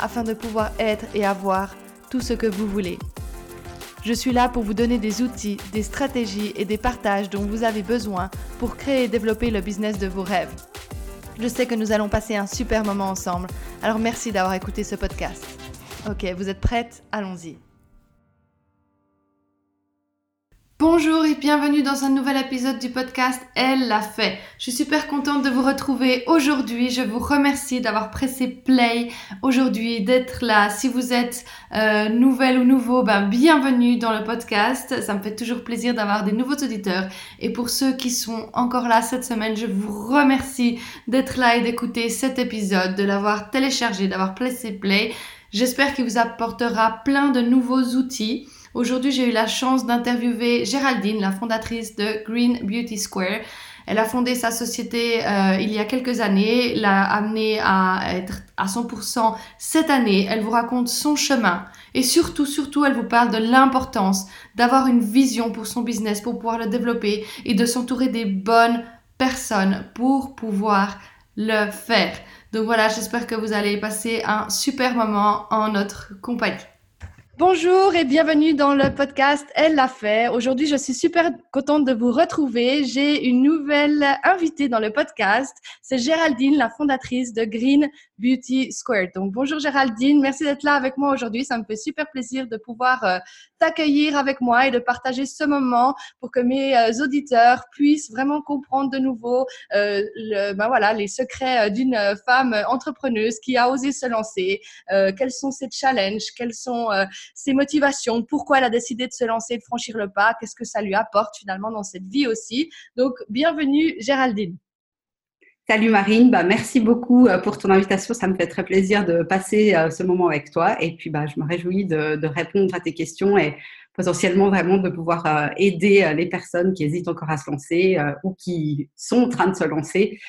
afin de pouvoir être et avoir tout ce que vous voulez. Je suis là pour vous donner des outils, des stratégies et des partages dont vous avez besoin pour créer et développer le business de vos rêves. Je sais que nous allons passer un super moment ensemble, alors merci d'avoir écouté ce podcast. Ok, vous êtes prêtes? Allons-y. Bonjour et bienvenue dans un nouvel épisode du podcast Elle l'a fait. Je suis super contente de vous retrouver aujourd'hui. Je vous remercie d'avoir pressé play aujourd'hui, d'être là. Si vous êtes euh, nouvelle ou nouveau, ben, bienvenue dans le podcast. Ça me fait toujours plaisir d'avoir des nouveaux auditeurs. Et pour ceux qui sont encore là cette semaine, je vous remercie d'être là et d'écouter cet épisode, de l'avoir téléchargé, d'avoir pressé play. J'espère qu'il vous apportera plein de nouveaux outils. Aujourd'hui, j'ai eu la chance d'interviewer Géraldine, la fondatrice de Green Beauty Square. Elle a fondé sa société euh, il y a quelques années, l'a amenée à être à 100% cette année. Elle vous raconte son chemin et surtout, surtout, elle vous parle de l'importance d'avoir une vision pour son business, pour pouvoir le développer et de s'entourer des bonnes personnes pour pouvoir le faire. Donc voilà, j'espère que vous allez passer un super moment en notre compagnie. Bonjour et bienvenue dans le podcast Elle l'a fait. Aujourd'hui, je suis super contente de vous retrouver. J'ai une nouvelle invitée dans le podcast. C'est Géraldine, la fondatrice de Green Beauty Square. Donc, bonjour Géraldine. Merci d'être là avec moi aujourd'hui. Ça me fait super plaisir de pouvoir euh, t'accueillir avec moi et de partager ce moment pour que mes euh, auditeurs puissent vraiment comprendre de nouveau euh, le, ben voilà, les secrets d'une femme entrepreneuse qui a osé se lancer. quels sont ses challenges? Quels sont ses motivations, pourquoi elle a décidé de se lancer, de franchir le pas, qu'est-ce que ça lui apporte finalement dans cette vie aussi? Donc, bienvenue Géraldine. Salut Marine, bah, merci beaucoup euh, pour ton invitation. Ça me fait très plaisir de passer euh, ce moment avec toi. Et puis, bah, je me réjouis de, répondre à tes questions et potentiellement vraiment de pouvoir euh, aider les personnes qui hésitent encore à se lancer ou qui sont en train de se lancer,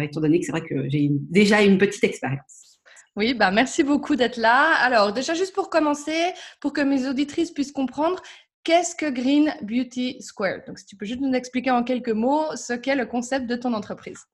étant donné que c'est vrai que j'ai déjà une petite expérience. Oui, bah merci beaucoup d'être là. Alors, déjà, juste pour commencer, pour que mes auditrices puissent comprendre, qu'est-ce que Green Beauty Square? Donc, si tu peux juste nous expliquer en quelques mots ce qu'est le concept de ton entreprise.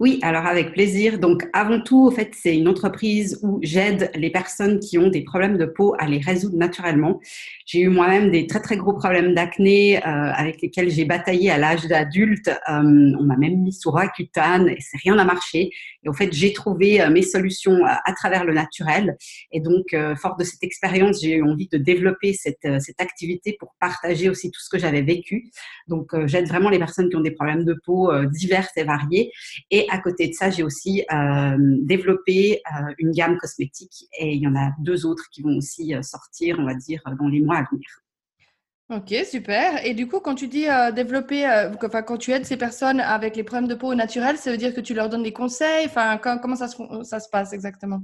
Oui, alors avec plaisir. Donc avant tout, en fait, c'est une entreprise où j'aide les personnes qui ont des problèmes de peau à les résoudre naturellement. J'ai eu moi-même des très très gros problèmes d'acné euh, avec lesquels j'ai bataillé à l'âge d'adulte. Euh, on m'a même mis sous Roaccutane et c'est rien n'a marché. Et en fait, j'ai trouvé euh, mes solutions à travers le naturel. Et donc, fort de cette expérience, j'ai eu envie de développer cette, cette activité pour partager aussi tout ce que j'avais vécu. Donc, j'aide vraiment les personnes qui ont des problèmes de peau diverses et variés. Et à côté de ça, j'ai aussi euh, développé euh, une gamme cosmétique et il y en a deux autres qui vont aussi euh, sortir, on va dire, dans les mois à venir. Ok, super. Et du coup, quand tu dis développer, enfin, quand tu aides ces personnes avec les problèmes de peau naturels, ça veut dire que tu leur donnes des conseils? Enfin, comment ça ça se passe exactement?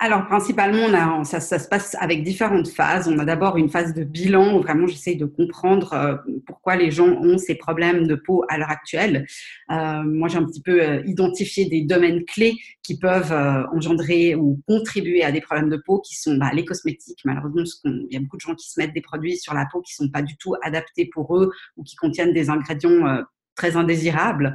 Alors, principalement, ça, se passe avec différentes phases. On a d'abord une phase de bilan où vraiment j'essaye de comprendre euh, pourquoi les gens ont ces problèmes de peau à l'heure actuelle. Euh, moi, j'ai un petit peu euh, identifié des domaines clés qui peuvent engendrer ou contribuer à des problèmes de peau qui sont bah, les cosmétiques. Malheureusement, il y a beaucoup de gens qui se mettent des produits sur la peau qui ne sont pas du tout adaptés pour eux ou qui contiennent des ingrédients très indésirables.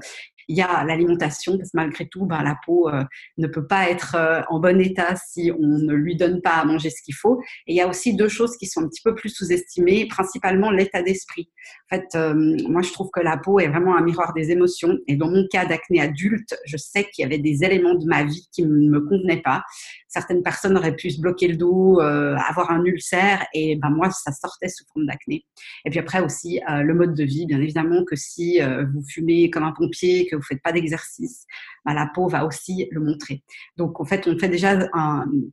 Il y a l'alimentation, parce que malgré tout, ben, la peau euh, ne peut pas être euh, en bon état si on ne lui donne pas à manger ce qu'il faut. Et il y a aussi deux choses qui sont un petit peu plus sous-estimées, principalement l'état d'esprit. En fait, euh, moi, je trouve que la peau est vraiment un miroir des émotions. Et dans mon cas d'acné adulte, je sais qu'il y avait des éléments de ma vie qui ne me convenaient pas. Certaines personnes auraient pu se bloquer le dos, avoir un ulcère, et ben moi, ça sortait sous forme d'acné. Et puis après aussi, le mode de vie, bien évidemment que si vous fumez comme un pompier, que vous faites pas d'exercice, bah, la peau va aussi le montrer. Donc en fait, on fait déjà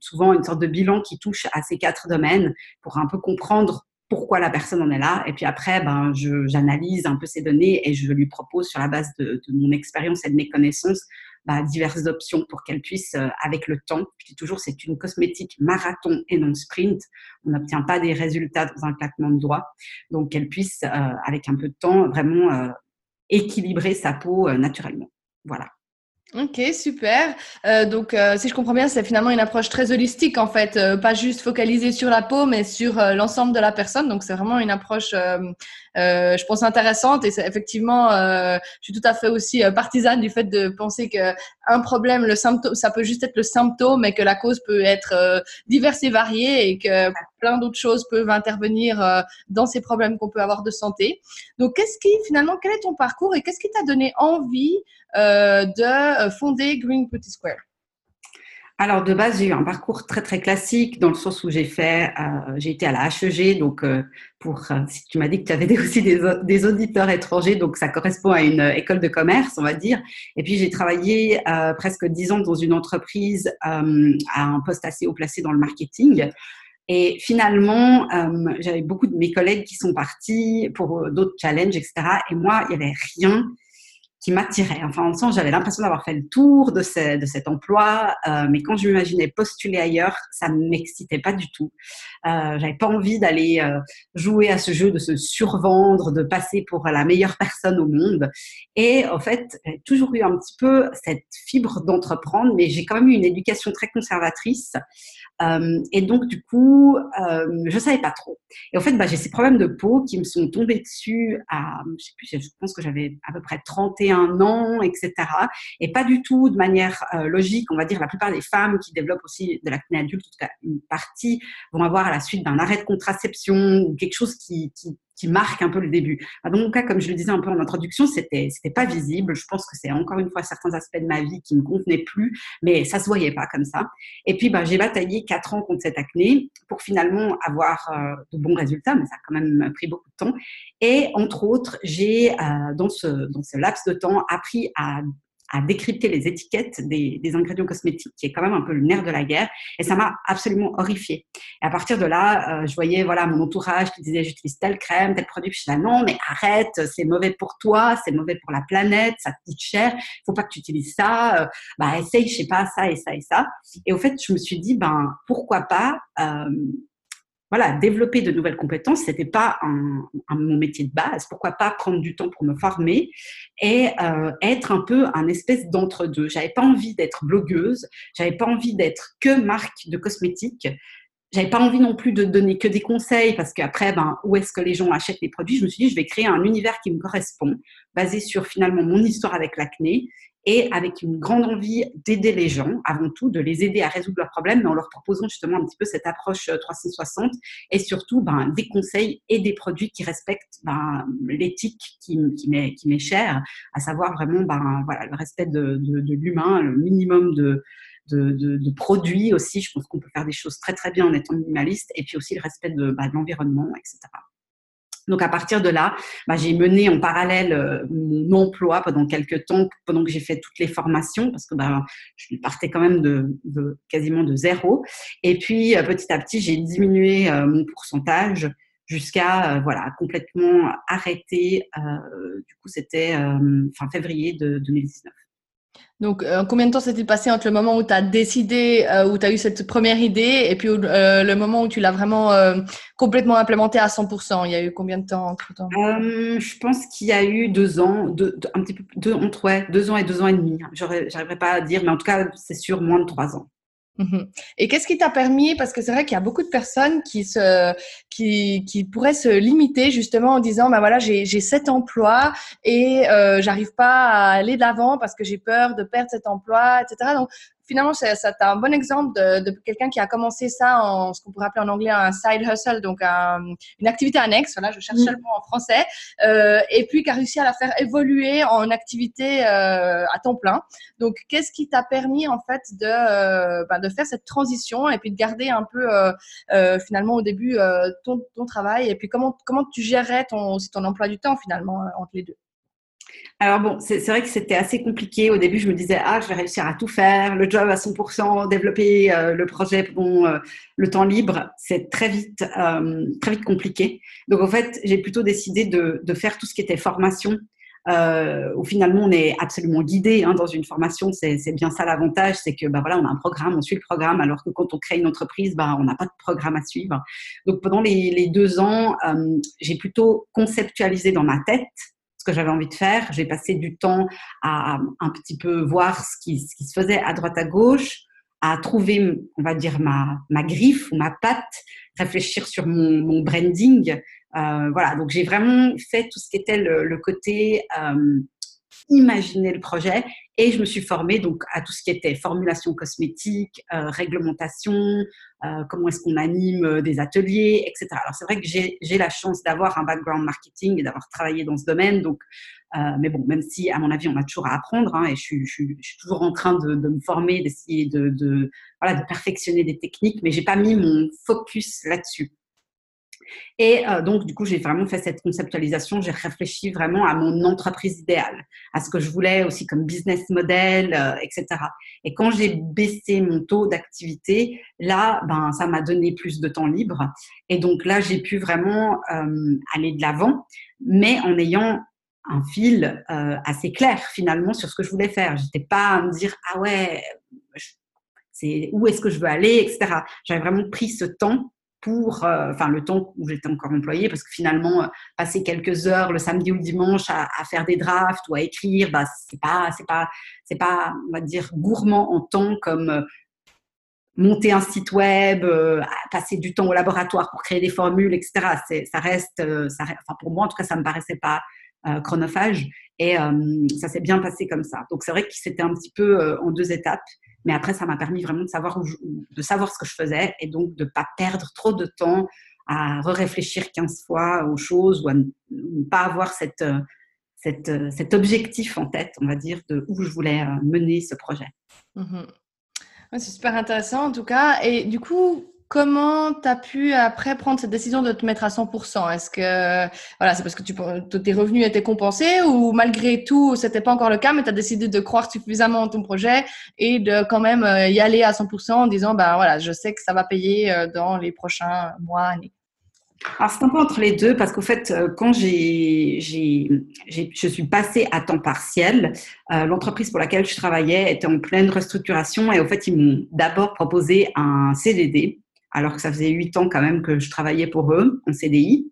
souvent une sorte de bilan qui touche à ces quatre domaines pour un peu comprendre pourquoi la personne en est là. Et puis après, ben, j'analyse un peu ces données et je lui propose sur la base de, mon expérience et de mes connaissances bah, diverses options pour qu'elle puisse, euh, avec le temps, je dis toujours, c'est une cosmétique marathon et non sprint. On n'obtient pas des résultats dans un claquement de doigts. Donc, qu'elle puisse, euh, avec un peu de temps, vraiment euh, équilibrer sa peau naturellement. Voilà. Ok, super. Euh, donc, euh, si je comprends bien, c'est finalement une approche très holistique, en fait, euh, pas juste focalisée sur la peau, mais sur l'ensemble de la personne. Donc, c'est vraiment une approche, je pense, intéressante. Et effectivement, je suis tout à fait aussi partisane du fait de penser que un problème, le symptôme, ça peut juste être le symptôme, mais que la cause peut être diverse et variée, et que plein d'autres choses peuvent intervenir dans ces problèmes qu'on peut avoir de santé. Donc, qu'est-ce qui, finalement, quel est ton parcours et qu'est-ce qui t'a donné envie euh, de euh, fonder Green Pretty Square? Alors de base, j'ai eu un parcours très très classique dans le sens où j'ai fait, euh, j'ai été à la HEG, donc pour, si tu m'as dit que tu avais aussi des, auditeurs étrangers, donc ça correspond à une école de commerce, on va dire. Et puis j'ai travaillé presque dix ans dans une entreprise à un poste assez haut placé dans le marketing. Et finalement, j'avais beaucoup de mes collègues qui sont partis pour d'autres challenges, etc. Et moi, il n'y avait rien qui m'attirait. Enfin, en sens, j'avais l'impression d'avoir fait le tour de, cet emploi, euh, mais quand je m'imaginais postuler ailleurs, ça ne m'excitait pas du tout. Euh, j'avais pas envie d'aller euh, jouer à ce jeu, de se survendre, de passer pour la meilleure personne au monde. Et en fait, j'ai toujours eu un petit peu cette fibre d'entreprendre, mais j'ai quand même eu une éducation très conservatrice. Euh, et donc, du coup, euh, je savais pas trop. Et en fait, bah, j'ai ces problèmes de peau qui me sont tombés dessus à, je sais plus, je pense que j'avais à peu près 31 ans, etc. Et pas du tout de manière euh, logique. On va dire, la plupart des femmes qui développent aussi de l'acné adulte, en tout cas une partie, vont avoir à la suite d'un arrêt de contraception ou quelque chose qui, qui marque un peu le début. Dans mon cas, comme je le disais un peu en introduction, c'était c'était pas visible. Je pense que c'est encore une fois certains aspects de ma vie qui me convenaient plus, mais ça se voyait pas comme ça. Et puis, bah, j'ai bataillé quatre ans contre cette acné pour finalement avoir euh, de bons résultats, mais ça a quand même pris beaucoup de temps. Et entre autres, j'ai euh, dans ce dans ce laps de temps appris à à décrypter les étiquettes des, des, ingrédients cosmétiques, qui est quand même un peu le nerf de la guerre. Et ça m'a absolument horrifiée. Et à partir de là, euh, je voyais voilà mon entourage qui disait j'utilise telle crème, tel produit. je disais non, mais arrête, c'est mauvais pour toi, c'est mauvais pour la planète, ça te coûte cher, faut pas que tu utilises ça. Euh, bah essaye, je sais pas ça et ça et ça. Et au fait, je me suis dit ben pourquoi pas euh, voilà, développer de nouvelles compétences, c'était pas un, mon métier de base. Pourquoi pas prendre du temps pour me former et euh, être un peu un espèce d'entre-deux. J'avais pas envie d'être blogueuse, j'avais pas envie d'être que marque de cosmétiques. J'avais pas envie non plus de donner que des conseils parce qu'après, ben, où est-ce que les gens achètent les produits? Je me suis dit, je vais créer un univers qui me correspond, basé sur finalement mon histoire avec l'acné et avec une grande envie d'aider les gens, avant tout, de les aider à résoudre leurs problèmes, mais en leur proposant justement un petit peu cette approche 360 euh, et surtout ben, des conseils et des produits qui respectent ben, l'éthique qui, m'est chère, à savoir vraiment ben, le respect de, l'humain, le minimum de, produits aussi. Je pense qu'on peut faire des choses très très bien en étant minimaliste et puis aussi le respect de l'environnement, etc. Donc à partir de là, bah, j'ai mené en parallèle euh, mon emploi pendant quelques temps, pendant que j'ai fait toutes les formations, parce que bah, je partais quand même de, quasiment de zéro. Et puis euh, petit à petit, j'ai diminué euh, mon pourcentage jusqu'à voilà complètement arrêter. du coup, c'était fin février de 2019. Donc, euh, combien de temps s'est-il passé entre le moment où tu as décidé, euh, où tu as eu cette première idée, et puis euh, le moment où tu l'as vraiment complètement implémenté à 100% Il y a eu combien de temps entre temps? Je pense qu'il y a eu deux ans, deux, un petit peu, deux, entre ouais, deux ans et deux ans et demi. J'arriverai pas à dire, mais en tout cas, c'est sûr, moins de trois ans. Mhm. Et qu'est-ce qui t'a permis, parce que c'est vrai qu'il y a beaucoup de personnes qui, se, qui, qui pourraient se limiter justement en disant, bah voilà, j'ai cet emploi et euh, j'arrive pas à aller de l'avant parce que j'ai peur de perdre cet emploi, etc. finalement, c'est un bon exemple de, de quelqu'un qui a commencé ça en ce qu'on pourrait appeler en anglais un side hustle, donc une activité annexe. Voilà, je cherche seulement en français. Euh, et puis qui a réussi à la faire évoluer en activité euh, à temps plein. Donc, qu'est-ce qui t'a permis en fait de, euh, ben, de faire cette transition et puis de garder un peu euh, euh, finalement au début ton, ton travail? Et puis comment comment tu gérais ton aussi ton emploi du temps finalement entre les deux? Alors bon, c'est vrai que c'était assez compliqué. Au début, je me disais, ah, je vais réussir à tout faire, le job à 100%, développer euh, le projet euh, le temps libre. C'est très vite, euh, très vite compliqué. Donc en fait, j'ai plutôt décidé de, de, faire tout ce qui était formation. où finalement, on est absolument guidé hein, dans une formation. C'est bien ça l'avantage, c'est que bah, voilà, on a un programme, on suit le programme, alors que quand on crée une entreprise, bah, on n'a pas de programme à suivre. Donc pendant les deux ans, j'ai plutôt conceptualisé dans ma tête que j'avais envie de faire. J'ai passé du temps à un petit peu voir ce qui, se faisait à droite à gauche, à trouver, on va dire, ma, ma griffe ou ma patte, réfléchir sur mon, branding. Euh, voilà, donc j'ai vraiment fait tout ce qui était le, le côté euh, imaginer le projet et je me suis formée donc à tout ce qui était formulation cosmétique, euh, réglementation, euh, comment est-ce qu'on anime euh, des ateliers, etc. Alors c'est vrai que j'ai la chance d'avoir un background marketing et d'avoir travaillé dans ce domaine, donc mais bon, même si à mon avis on a toujours à apprendre hein, et je suis, je, suis, toujours en train de, de me former, d'essayer de, de, voilà, de perfectionner des techniques, mais j'ai pas mis mon focus là-dessus. Et euh, donc, du coup, j'ai vraiment fait cette conceptualisation. J'ai réfléchi vraiment à mon entreprise idéale, à ce que je voulais aussi comme business model, euh, etc. Et quand j'ai baissé mon taux d'activité, là, ben, ça m'a donné plus de temps libre. Et donc là, j'ai pu vraiment euh, aller de l'avant, mais en ayant un fil assez clair finalement sur ce que je voulais faire. J'étais pas à me dire ah ouais, où est-ce que je veux aller, etc. J'avais vraiment pris ce temps pour, euh, enfin, le temps où j'étais encore employée, parce que finalement, euh, passer quelques heures le samedi ou le dimanche à, faire des drafts ou à écrire, bah, c'est pas, c'est pas, c'est pas, on va dire, gourmand en temps comme euh, monter un site web, passer du temps au laboratoire pour créer des formules, etc. Ça reste, ça, enfin, pour moi, en tout cas, ça me paraissait pas chronophage. Et ça s'est bien passé comme ça. Donc c'est vrai que c'était un petit peu en deux étapes. Mais après, ça m'a permis vraiment de savoir, de savoir ce que je faisais et donc de ne pas perdre trop de temps à réfléchir 15 fois aux choses ou à ne pas avoir cette, euh, euh, cet objectif en tête, on va dire, de où je voulais euh, mener ce projet. Mmh c'est super intéressant en tout cas. Et du coup, Comment tu as pu après prendre cette décision de te mettre à 100% Est-ce que voilà, c'est parce que tes revenus étaient compensés ou malgré tout, c'était pas encore le cas, mais tu as décidé de croire suffisamment en ton projet et de quand même euh, y aller à 100% en disant ben voilà, je sais que ça va payer euh, dans les prochains mois, années? Alors, c'est un peu entre les deux parce qu'au fait, euh, quand j'ai, je suis passée à temps partiel, l'entreprise pour laquelle je travaillais était en pleine restructuration et au fait, ils m'ont d'abord proposé un CDD alors que ça faisait huit ans quand même que je travaillais pour eux en CDI.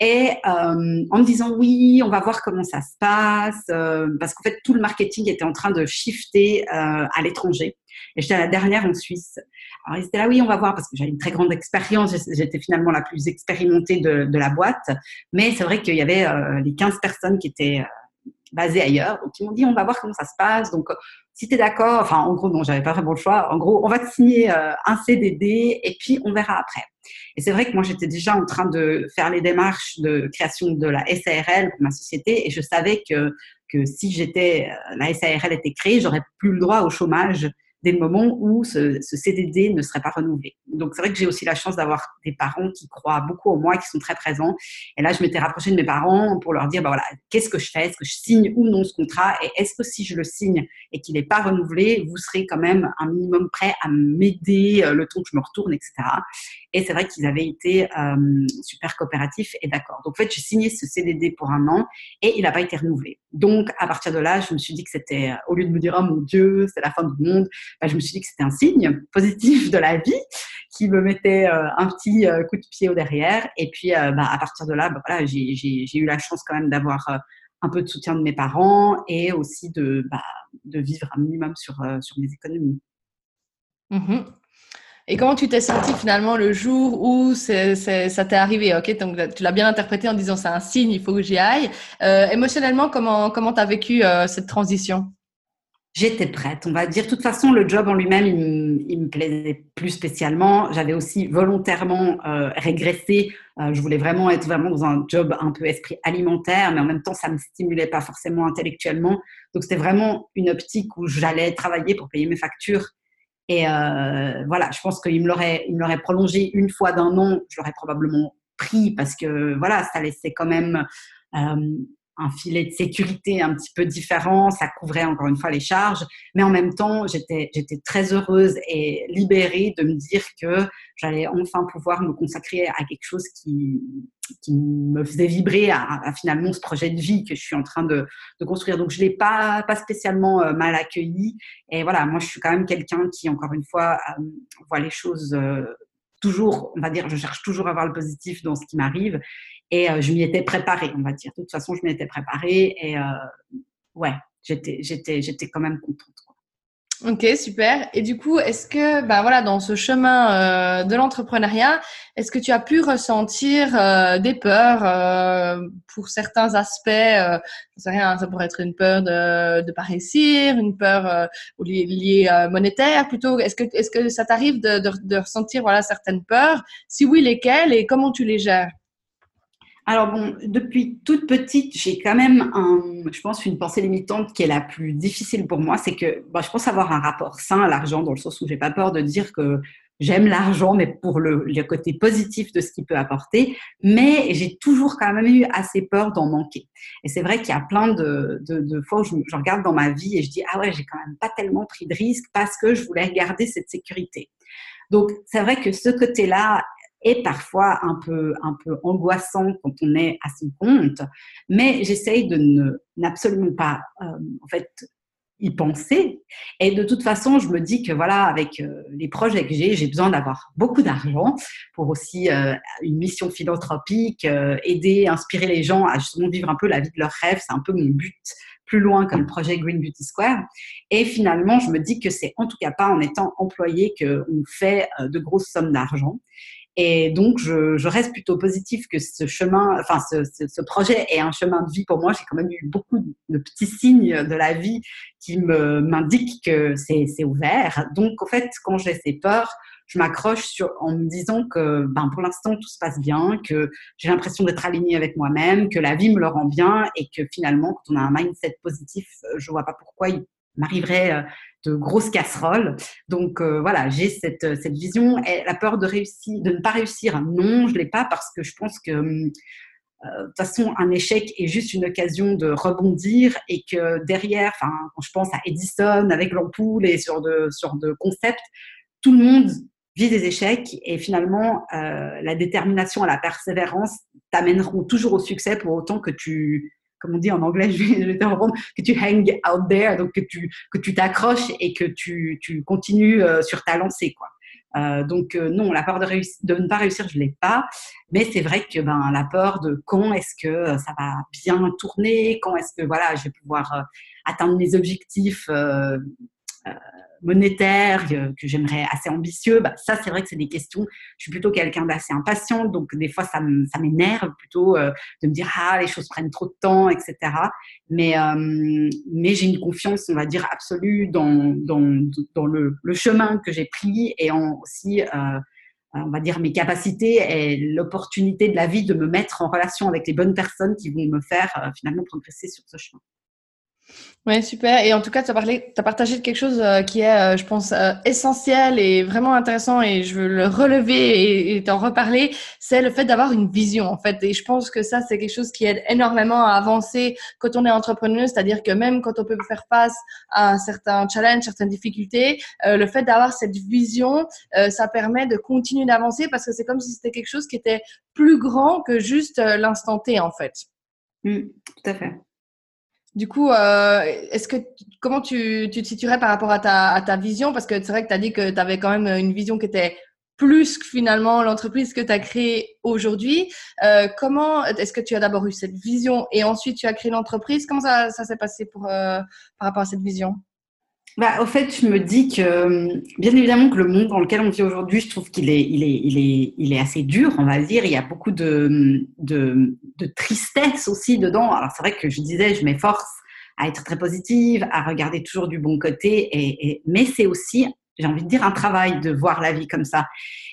Et euh, en me disant oui, on va voir comment ça se passe, euh, parce qu'en fait tout le marketing était en train de shifter euh, à l'étranger. Et j'étais la dernière en Suisse. Alors ils étaient là, oui, on va voir, parce que j'avais une très grande expérience. J'étais finalement la plus expérimentée de, de la boîte. Mais c'est vrai qu'il y avait les 15 personnes qui étaient basées ailleurs. Donc ils m'ont dit, on va voir comment ça se passe. Donc si tu es d'accord, enfin en gros non, j'avais pas vraiment le choix. En gros, on va te signer euh, un CDD et puis on verra après. Et c'est vrai que moi j'étais déjà en train de faire les démarches de création de la SARL pour ma société et je savais que que si j'étais euh, la SARL était créée, j'aurais plus le droit au chômage dès le moment où ce, CDD ne serait pas renouvelé. Donc c'est vrai que j'ai aussi la chance d'avoir des parents qui croient beaucoup en moi, qui sont très présents. Et là, je m'étais rapprochée de mes parents pour leur dire, bah voilà, qu'est-ce que je fais? Est-ce que je signe ou non ce contrat? Et est-ce que si je le signe et qu'il n'est pas renouvelé, vous serez quand même un minimum prêt à m'aider euh, le temps que je me retourne, etc. Et c'est vrai qu'ils avaient été euh, super coopératifs et d'accord. Donc en fait, j'ai signé ce CDD pour un an et il n'a pas été renouvelé. Donc à partir de là, je me suis dit que c'était, au lieu de me dire, oh mon Dieu, c'est la fin du monde, bah, je me suis dit que c'était un signe positif de la vie qui me mettait euh, un petit euh, coup de pied au derrière. Et puis, euh, bah, à partir de là, bah, voilà, j'ai eu la chance quand même d'avoir un peu de soutien de mes parents et aussi de, vivre un minimum sur, sur mes économies. Mmh et comment tu t'es senti finalement le jour où ça t'est arrivé Ok, donc tu l'as bien interprété en disant c'est un signe, il faut que j'y aille. émotionnellement, comment comment t'as vécu cette transition? J'étais prête, on va dire. De toute façon, le job en lui-même, il, me plaisait plus spécialement. J'avais aussi volontairement euh, régressé. Euh, je voulais vraiment être vraiment dans un job un peu esprit alimentaire, mais en même temps, ça me stimulait pas forcément intellectuellement. Donc, c'était vraiment une optique où j'allais travailler pour payer mes factures. Et euh, voilà, je pense qu'il me l'aurait, il me l'aurait prolongé une fois d'un an. Je l'aurais probablement pris parce que voilà, ça laissait quand même un filet de sécurité un petit peu différent, ça couvrait encore une fois les charges, mais en même temps, j'étais, très heureuse et libérée de me dire que j'allais enfin pouvoir me consacrer à quelque chose qui, qui me faisait vibrer à, finalement ce projet de vie que je suis en train de, de construire. Donc, je l'ai pas, pas spécialement euh, mal accueilli. Et voilà, moi, je suis quand même quelqu'un qui, encore une fois, euh, voit les choses euh, toujours, on va dire, je cherche toujours à voir le positif dans ce qui m'arrive. Et je m'y étais préparée, on va dire. De toute façon, je m'y étais préparée. Et ouais, j'étais, j'étais, j'étais quand même contente. Ok, super. Et du coup, est-ce que, ben voilà, dans ce chemin euh, de l'entrepreneuriat, est-ce que tu as pu ressentir euh, des peurs euh, pour certains aspects euh, Je sais rien, ça pourrait être une peur de ne pas réussir, une peur liée, monétaire plutôt? Est-ce que, est-ce que ça t'arrive de, de, de ressentir voilà certaines peurs? Si oui, lesquelles et comment tu les gères? Alors bon, depuis toute petite, j'ai quand même, je pense, une pensée limitante qui est la plus difficile pour moi, c'est que bah, je pense avoir un rapport sain à l'argent dans le sens où j'ai pas peur de dire que j'aime l'argent, mais pour le, côté positif de ce qu'il peut apporter. Mais j'ai toujours quand même eu assez peur d'en manquer. Et c'est vrai qu'il y a plein de, de, fois où je, je, regarde dans ma vie et je dis ah ouais, j'ai quand même pas tellement pris de risques parce que je voulais garder cette sécurité. Donc c'est vrai que ce côté-là est parfois un peu, un peu angoissant quand on est à son compte, mais j'essaye de ne, n'absolument pas, euh, en fait, y penser. Et de toute façon, je me dis que voilà, avec euh, les projets que j'ai, j'ai besoin d'avoir beaucoup d'argent pour aussi euh, une mission philanthropique, aider, inspirer les gens à justement vivre un peu la vie de leurs rêves. C'est un peu mon but plus loin le projet Green Beauty Square. Et finalement, je me dis que c'est en tout cas pas en étant employé qu'on fait de grosses sommes d'argent. Et donc, je, reste plutôt positif que ce chemin, enfin, ce, projet est un chemin de vie pour moi. J'ai quand même eu beaucoup de petits signes de la vie qui m'indiquent que c'est ouvert. Donc, en fait, quand j'ai ces peurs, je m'accroche en me disant que ben, pour l'instant tout se passe bien, que j'ai l'impression d'être alignée avec moi-même, que la vie me le rend bien et que finalement quand on a un mindset positif, je vois pas pourquoi il m'arriverait euh, de grosses casseroles. Donc euh, voilà, j'ai cette, euh, cette vision. Et la peur de, réussir, de ne pas réussir, non, je ne l'ai pas parce que je pense que hum, de toute façon, un échec est juste une occasion de rebondir et que derrière, quand je pense à Edison avec l'ampoule et sur de, sur de concepts, tout le monde vit des échecs et finalement, la détermination et la persévérance t'amèneront toujours au succès pour autant que tu comme on dit en anglais, je vais, te répondre, que tu hang out there, donc que tu que tu t'accroches et que tu, tu continues euh, sur ta lancée, quoi. Euh, donc euh, non, la peur de, de ne pas réussir, je l'ai pas, mais c'est vrai que ben la peur de quand est-ce que ça va bien tourner, quand est-ce que voilà, je vais pouvoir atteindre mes objectifs monétaire que j'aimerais assez ambitieux, bah, ça c'est vrai que c'est des questions. Je suis plutôt quelqu'un d'assez impatient, donc des fois ça m'énerve plutôt euh, de me dire ah les choses prennent trop de temps, etc. Mais euh, mais j'ai une confiance, on va dire absolue dans dans, dans le, chemin que j'ai pris et aussi euh, on va dire mes capacités et l'opportunité de la vie de me mettre en relation avec les bonnes personnes qui vont me faire finalement progresser sur ce chemin. Oui, super. Et en tout cas, tu as, parlé, as partagé quelque chose euh, qui est, euh, je pense, euh, essentiel et vraiment intéressant et je veux le relever et t'en reparler, c'est le fait d'avoir une vision, en fait. Et je pense que ça, c'est quelque chose qui aide énormément à avancer quand on est entrepreneur, c'est-à-dire que même quand on peut faire face à un certain challenge, certaines difficultés, le fait d'avoir cette vision, ça permet de continuer d'avancer parce que c'est comme si c'était quelque chose qui était plus grand que juste l'instant T, en fait. Mmh, tout à fait. Du coup, euh, est-ce que comment tu, tu, te situerais par rapport à ta, à ta vision? Parce que c'est vrai que tu as dit que tu avais quand même une vision qui était plus que finalement l'entreprise que tu as créée aujourd'hui. Euh, comment est-ce que tu as d'abord eu cette vision et ensuite tu as créé l'entreprise? Comment ça, ça s'est passé pour, euh, par rapport à cette vision? Bah, au fait, je me dis que, bien évidemment, que le monde dans lequel on vit aujourd'hui, je trouve qu'il est, il est, il est, il est assez dur, on va dire. Il y a beaucoup de, de, de tristesse aussi dedans. Alors, c'est vrai que je disais, je m'efforce à être très positive, à regarder toujours du bon côté, et, mais c'est aussi j'ai envie de dire, un travail de voir la vie comme ça.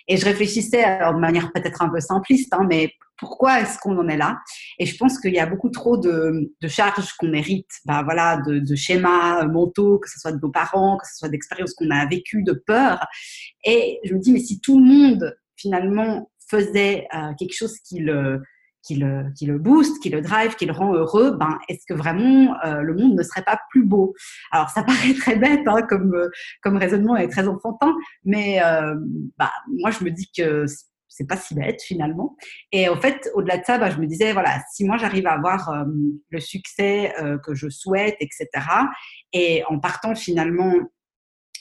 Et je réfléchissais, de manière peut-être un peu simpliste, hein, mais pourquoi est-ce qu'on en est là. Et je pense qu'il y a beaucoup trop de, charges qu'on mérite, bah, voilà, de, schémas mentaux, que ce soit de nos parents, que ce soit d'expériences qu'on a vécues, de peur. Et je me dis, mais si tout le monde, finalement, faisait euh, quelque chose qui le qui le, qui le booste, qui le drive, qui le rend heureux, ben, est-ce que vraiment euh, le monde ne serait pas plus beau? Alors, ça paraît très bête hein, comme, comme raisonnement et très enfantin, mais euh, bah, moi, je me dis que c'est pas si bête finalement. Et en fait, au-delà de ça, bah, je me disais, voilà, si moi j'arrive à avoir euh, le succès que je souhaite, etc., et en partant finalement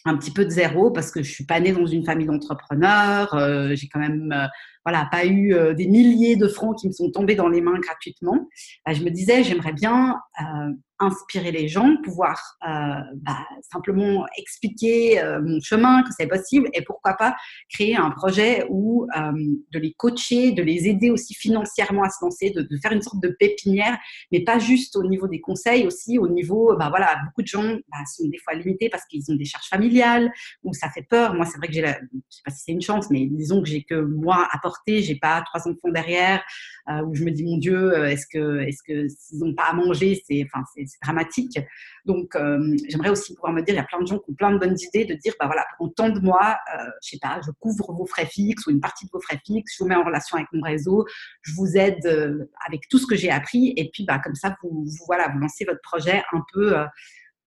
un petit peu de zéro parce que je suis pas née dans une famille d'entrepreneurs, j'ai quand même voilà, pas eu euh, des milliers de francs qui me sont tombés dans les mains gratuitement, bah, je me disais, j'aimerais bien euh, inspirer les gens, pouvoir euh, bah, simplement expliquer mon chemin, que c'est possible, et pourquoi pas créer un projet où de les coacher, de les aider aussi financièrement à se lancer, de, de, faire une sorte de pépinière, mais pas juste au niveau des conseils, aussi au niveau, bah voilà, beaucoup de gens bah, sont des fois limités parce qu'ils ont des charges familiales, ou ça fait peur. Moi, c'est vrai que j'ai, la, je sais pas si c'est une chance, mais disons que j'ai que moi à porter, j'ai pas trois enfants derrière, euh, où je me dis mon Dieu, est-ce que, est-ce que s'ils n'ont pas à manger, c'est, enfin, c'est dramatique. Donc, euh, j'aimerais aussi pouvoir me dire, il y a plein de gens qui ont plein de bonnes idées, de dire, bah voilà, pour tant de mois, euh, je sais pas, je couvre vos frais fixes ou une partie de vos frais fixes, je vous mets en relation avec mon réseau, je vous aide euh, avec tout ce que j'ai appris, et puis bah comme ça, vous, vous voilà, vous lancez votre projet un peu euh,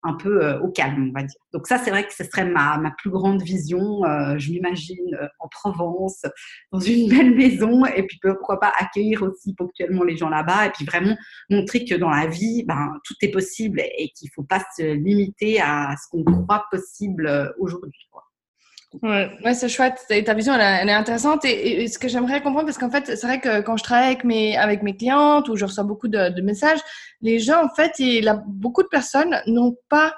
un peu euh, au calme, on va dire. Donc ça, c'est vrai que ce serait ma, ma plus grande vision. Euh, je m'imagine euh, en Provence, dans une belle maison, et puis pourquoi pas accueillir aussi ponctuellement les gens là-bas, et puis vraiment montrer que dans la vie, ben, tout est possible et qu'il ne faut pas se limiter à ce qu'on croit possible aujourd'hui. Ouais, ouais c'est chouette. Ta vision, elle, est intéressante. Et, ce que j'aimerais comprendre, parce qu'en fait, c'est vrai que quand je travaille avec mes, avec clientes ou je reçois beaucoup de, messages, les gens, en fait, beaucoup de personnes n'ont pas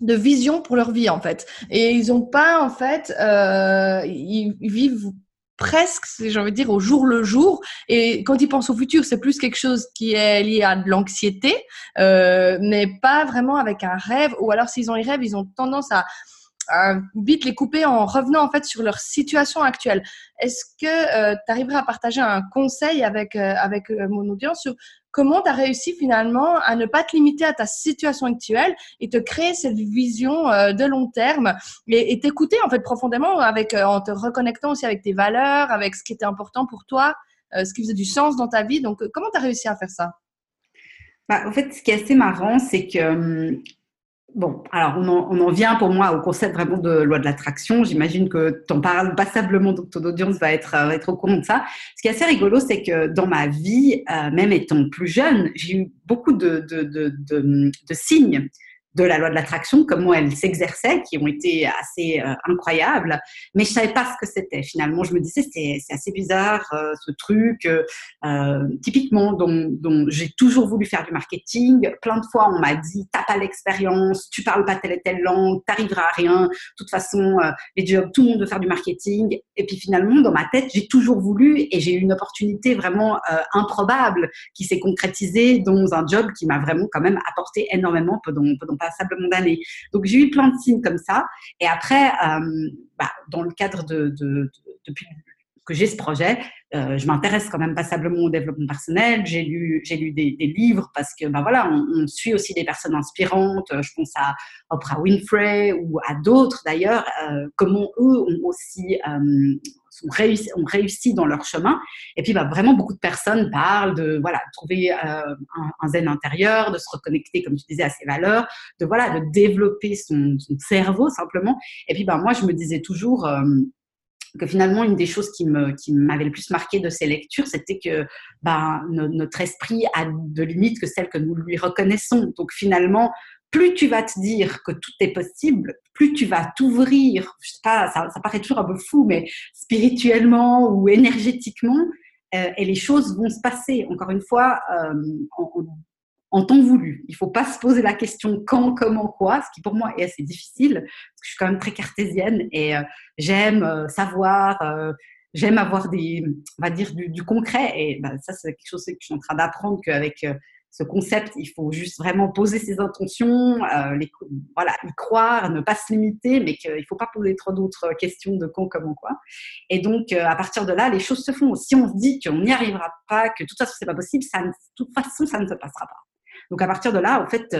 de vision pour leur vie, en fait. Et ils n'ont pas, en fait, euh, ils, vivent presque, j'ai envie de dire, au jour le jour. Et quand ils pensent au futur, c'est plus quelque chose qui est lié à de l'anxiété, euh, mais pas vraiment avec un rêve. Ou alors, s'ils ont les rêves, ils ont tendance à euh, vite les couper en revenant en fait sur leur situation actuelle. Est-ce que euh, tu arriverais à partager un conseil avec, euh, avec euh, mon audience sur comment tu as réussi finalement à ne pas te limiter à ta situation actuelle et te créer cette vision de long terme et, t'écouter en fait profondément avec, en te reconnectant aussi avec tes valeurs, avec ce qui était important pour toi, ce qui faisait du sens dans ta vie. Donc, comment tu as réussi à faire ça? Bah, en fait, ce qui est assez marrant, c'est que hum, Bon, alors on en, on en, vient pour moi au concept vraiment de loi de l'attraction. J'imagine que tu en parles passablement, donc ton audience va être, va être au courant de ça. Ce qui est assez rigolo, c'est que dans ma vie, euh, même étant plus jeune, j'ai eu beaucoup de, de, de, de signes de la loi de l'attraction, comment elle s'exerçait, qui ont été assez euh, incroyables, mais je savais pas ce que c'était. Finalement, je me disais c'est assez bizarre euh, ce truc. Euh, euh, typiquement, dont, dont j'ai toujours voulu faire du marketing. Plein de fois, on m'a dit t'as pas l'expérience, tu parles pas telle et telle langue, t'arriveras à rien. De toute façon, euh, les jobs, tout le monde veut faire du marketing. Et puis finalement, dans ma tête, j'ai toujours voulu et j'ai eu une opportunité vraiment euh, improbable qui s'est concrétisée dans un job qui m'a vraiment quand même apporté énormément pendant, pendant passablement d'années. Donc j'ai eu plein de signes comme ça. Et après, euh, bah, dans le cadre de, de, de depuis que j'ai ce projet, euh, je m'intéresse quand même passablement au développement personnel. J'ai lu, j'ai lu des, livres parce que, bah voilà, on, suit aussi des personnes inspirantes. Je pense à Oprah Winfrey ou à d'autres d'ailleurs, euh, comment eux ont aussi sont réussi, ont réussi dans leur chemin. Et puis, bah, vraiment, beaucoup de personnes parlent de voilà, trouver euh, un, zen intérieur, de se reconnecter, comme tu disais, à ses valeurs, de voilà, de développer son, cerveau simplement. Et puis, bah, moi, je me disais toujours euh, que finalement, une des choses qui m'avait le plus marqué de ces lectures, c'était que no, notre esprit a de limites que celles que nous lui reconnaissons. Donc finalement, plus tu vas te dire que tout est possible, plus tu vas t'ouvrir, je sais pas, ça, paraît toujours un peu fou, mais spirituellement ou énergétiquement, euh, et les choses vont se passer. Encore une fois, euh, en temps voulu. Il ne faut pas se poser la question quand, comment, quoi, ce qui pour moi est assez difficile, parce que je suis quand même très cartésienne et euh, j'aime savoir, j'aime avoir des, on va dire, du, concret. Et ben, ça, c'est quelque chose que je suis en train d'apprendre qu'avec ce concept, il faut juste vraiment poser ses intentions, euh, les, voilà, y croire, ne pas se limiter, mais qu'il ne faut pas poser trop d'autres questions de quand, comment, quoi. Et donc, euh, à partir de là, les choses se font. Si on se dit qu'on n'y arrivera pas, que de toute façon, c'est pas possible, ça, de toute façon, ça ne se passera pas. Donc à partir de là, en fait,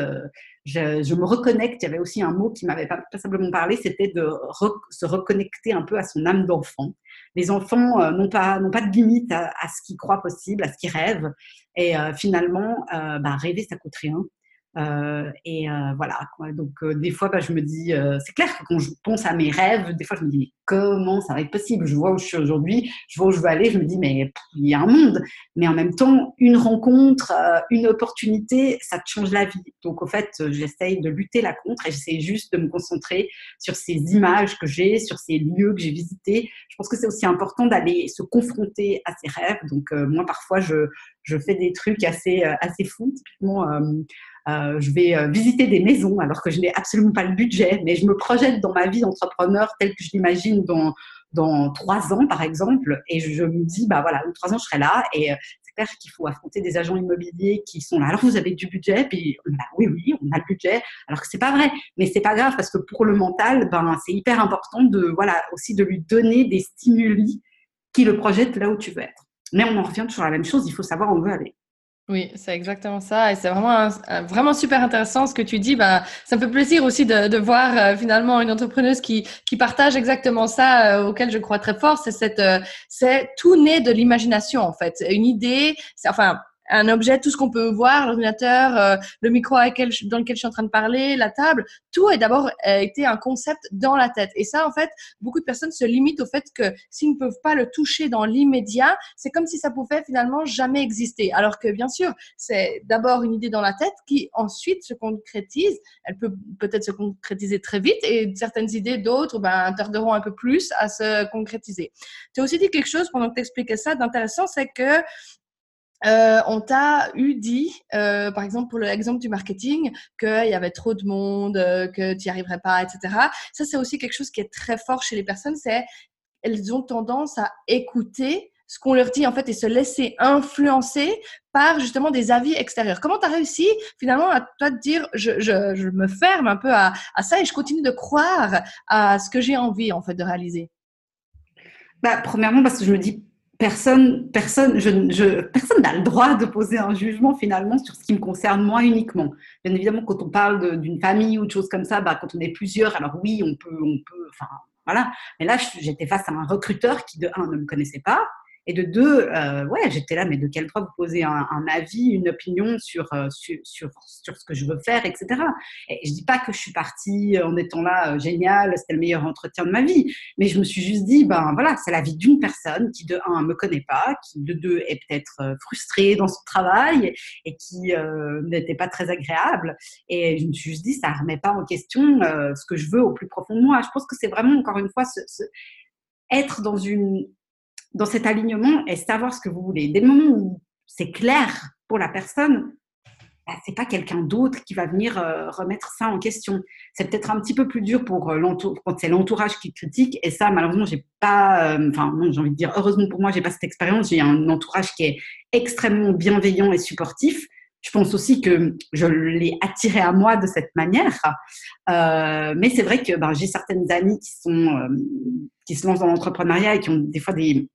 je, me reconnecte. Il y avait aussi un mot qui m'avait pas simplement parlé, c'était de se reconnecter un peu à son âme d'enfant. Les enfants n'ont pas n'ont pas de limite à, ce qu'ils croient possible, à ce qu'ils rêvent. Et finalement, bah, rêver, ça coûte rien. Euh, et euh, voilà. Quoi. Donc euh, des fois, bah, je me dis, c'est clair que quand je pense à mes rêves, des fois je me dis mais comment ça va être possible? Je vois où je suis aujourd'hui, je vois où je veux aller, je me dis mais il y a un monde. Mais en même temps, une rencontre, une opportunité, ça te change la vie. Donc au fait, j'essaye de lutter la contre et j'essaye juste de me concentrer sur ces images que j'ai, sur ces lieux que j'ai visités. Je pense que c'est aussi important d'aller se confronter à ses rêves. Donc moi parfois je je fais des trucs assez assez fous. Typiquement euh, je vais euh, visiter des maisons alors que je n'ai absolument pas le budget, mais je me projette dans ma vie d'entrepreneur telle que je l'imagine dans, dans trois ans, par exemple, et je me dis, bah voilà, dans trois ans, je serai là, et euh, c'est clair qu'il faut affronter des agents immobiliers qui sont là. Alors, vous avez du budget, puis bah, oui, oui, on a le budget, alors que c'est pas vrai, mais c'est pas grave parce que pour le mental, ben, c'est hyper important de, voilà, aussi de lui donner des stimuli qui le projettent là où tu veux être. Mais on en revient toujours à la même chose, il faut savoir où on veut aller. Oui, c'est exactement ça. Et c'est vraiment, vraiment super intéressant ce que tu dis. Bah, ça me fait plaisir aussi de, de voir euh, finalement une entrepreneuse qui, qui partage exactement ça, euh, auquel je crois très fort. C'est cette, euh, c'est tout né de l'imagination en fait. Une idée, enfin, un objet, tout ce qu'on peut voir, l'ordinateur, euh, le micro dans lequel je suis en train de parler, la table, tout a d'abord euh, été un concept dans la tête. Et ça, en fait, beaucoup de personnes se limitent au fait que s'ils ne peuvent pas le toucher dans l'immédiat, c'est comme si ça pouvait finalement jamais exister. Alors que bien sûr, c'est d'abord une idée dans la tête qui ensuite se concrétise. Elle peut peut-être se concrétiser très vite et certaines idées d'autres ben, tarderont un peu plus à se concrétiser. Tu as aussi dit quelque chose pendant que tu expliquais ça d'intéressant, c'est que euh, on t'a eu dit, euh, par exemple pour l'exemple du marketing, qu'il y avait trop de monde, euh, que tu n'y arriverais pas, etc. Ça, c'est aussi quelque chose qui est très fort chez les personnes, c'est elles ont tendance à écouter ce qu'on leur dit en fait et se laisser influencer par justement des avis extérieurs. Comment tu as réussi finalement à toi de dire je, je, me ferme un peu à, à, ça et je continue de croire à ce que j'ai envie en fait de réaliser? Bah, Premièrement parce que je me dis personne, personne, je, personne n'a le droit de poser un jugement finalement sur ce qui me concerne moi uniquement. Bien évidemment, quand on parle d'une famille ou de choses comme ça, bah, quand on est plusieurs, alors oui, on peut, on peut, enfin voilà. Mais là, j'étais face à un recruteur qui de un ne me connaissait pas et de deux, euh, ouais, j'étais là, mais de quel droit vous posez un, avis, une opinion sur, euh, sur, sur, ce que je veux faire, etc. Et je dis pas que je suis partie en étant là, euh, génial, c'était le meilleur entretien de ma vie, mais je me suis juste dit, ben voilà, c'est la vie d'une personne qui de un me connaît pas, qui de deux est peut-être frustrée dans son travail et qui n'était pas très agréable. Et je me suis juste dit, ça remet pas en question ce que je veux au plus profond de moi. Je pense que c'est vraiment encore une fois ce, être dans une dans cet alignement et savoir ce que vous voulez. Dès le moment où c'est clair pour la personne, bah, c'est pas quelqu'un d'autre qui va venir euh, remettre ça en question. C'est peut-être un petit peu plus dur pour euh, quand c'est l'entourage qui critique. Et ça, malheureusement, j'ai pas. Euh, enfin, j'ai envie de dire heureusement pour moi, j'ai pas cette expérience. J'ai un entourage qui est extrêmement bienveillant et supportif. Je pense aussi que je l'ai attiré à moi de cette manière. mais c'est vrai que ben, j'ai certaines amies qui sont qui se lancent dans l'entrepreneuriat et qui ont des fois des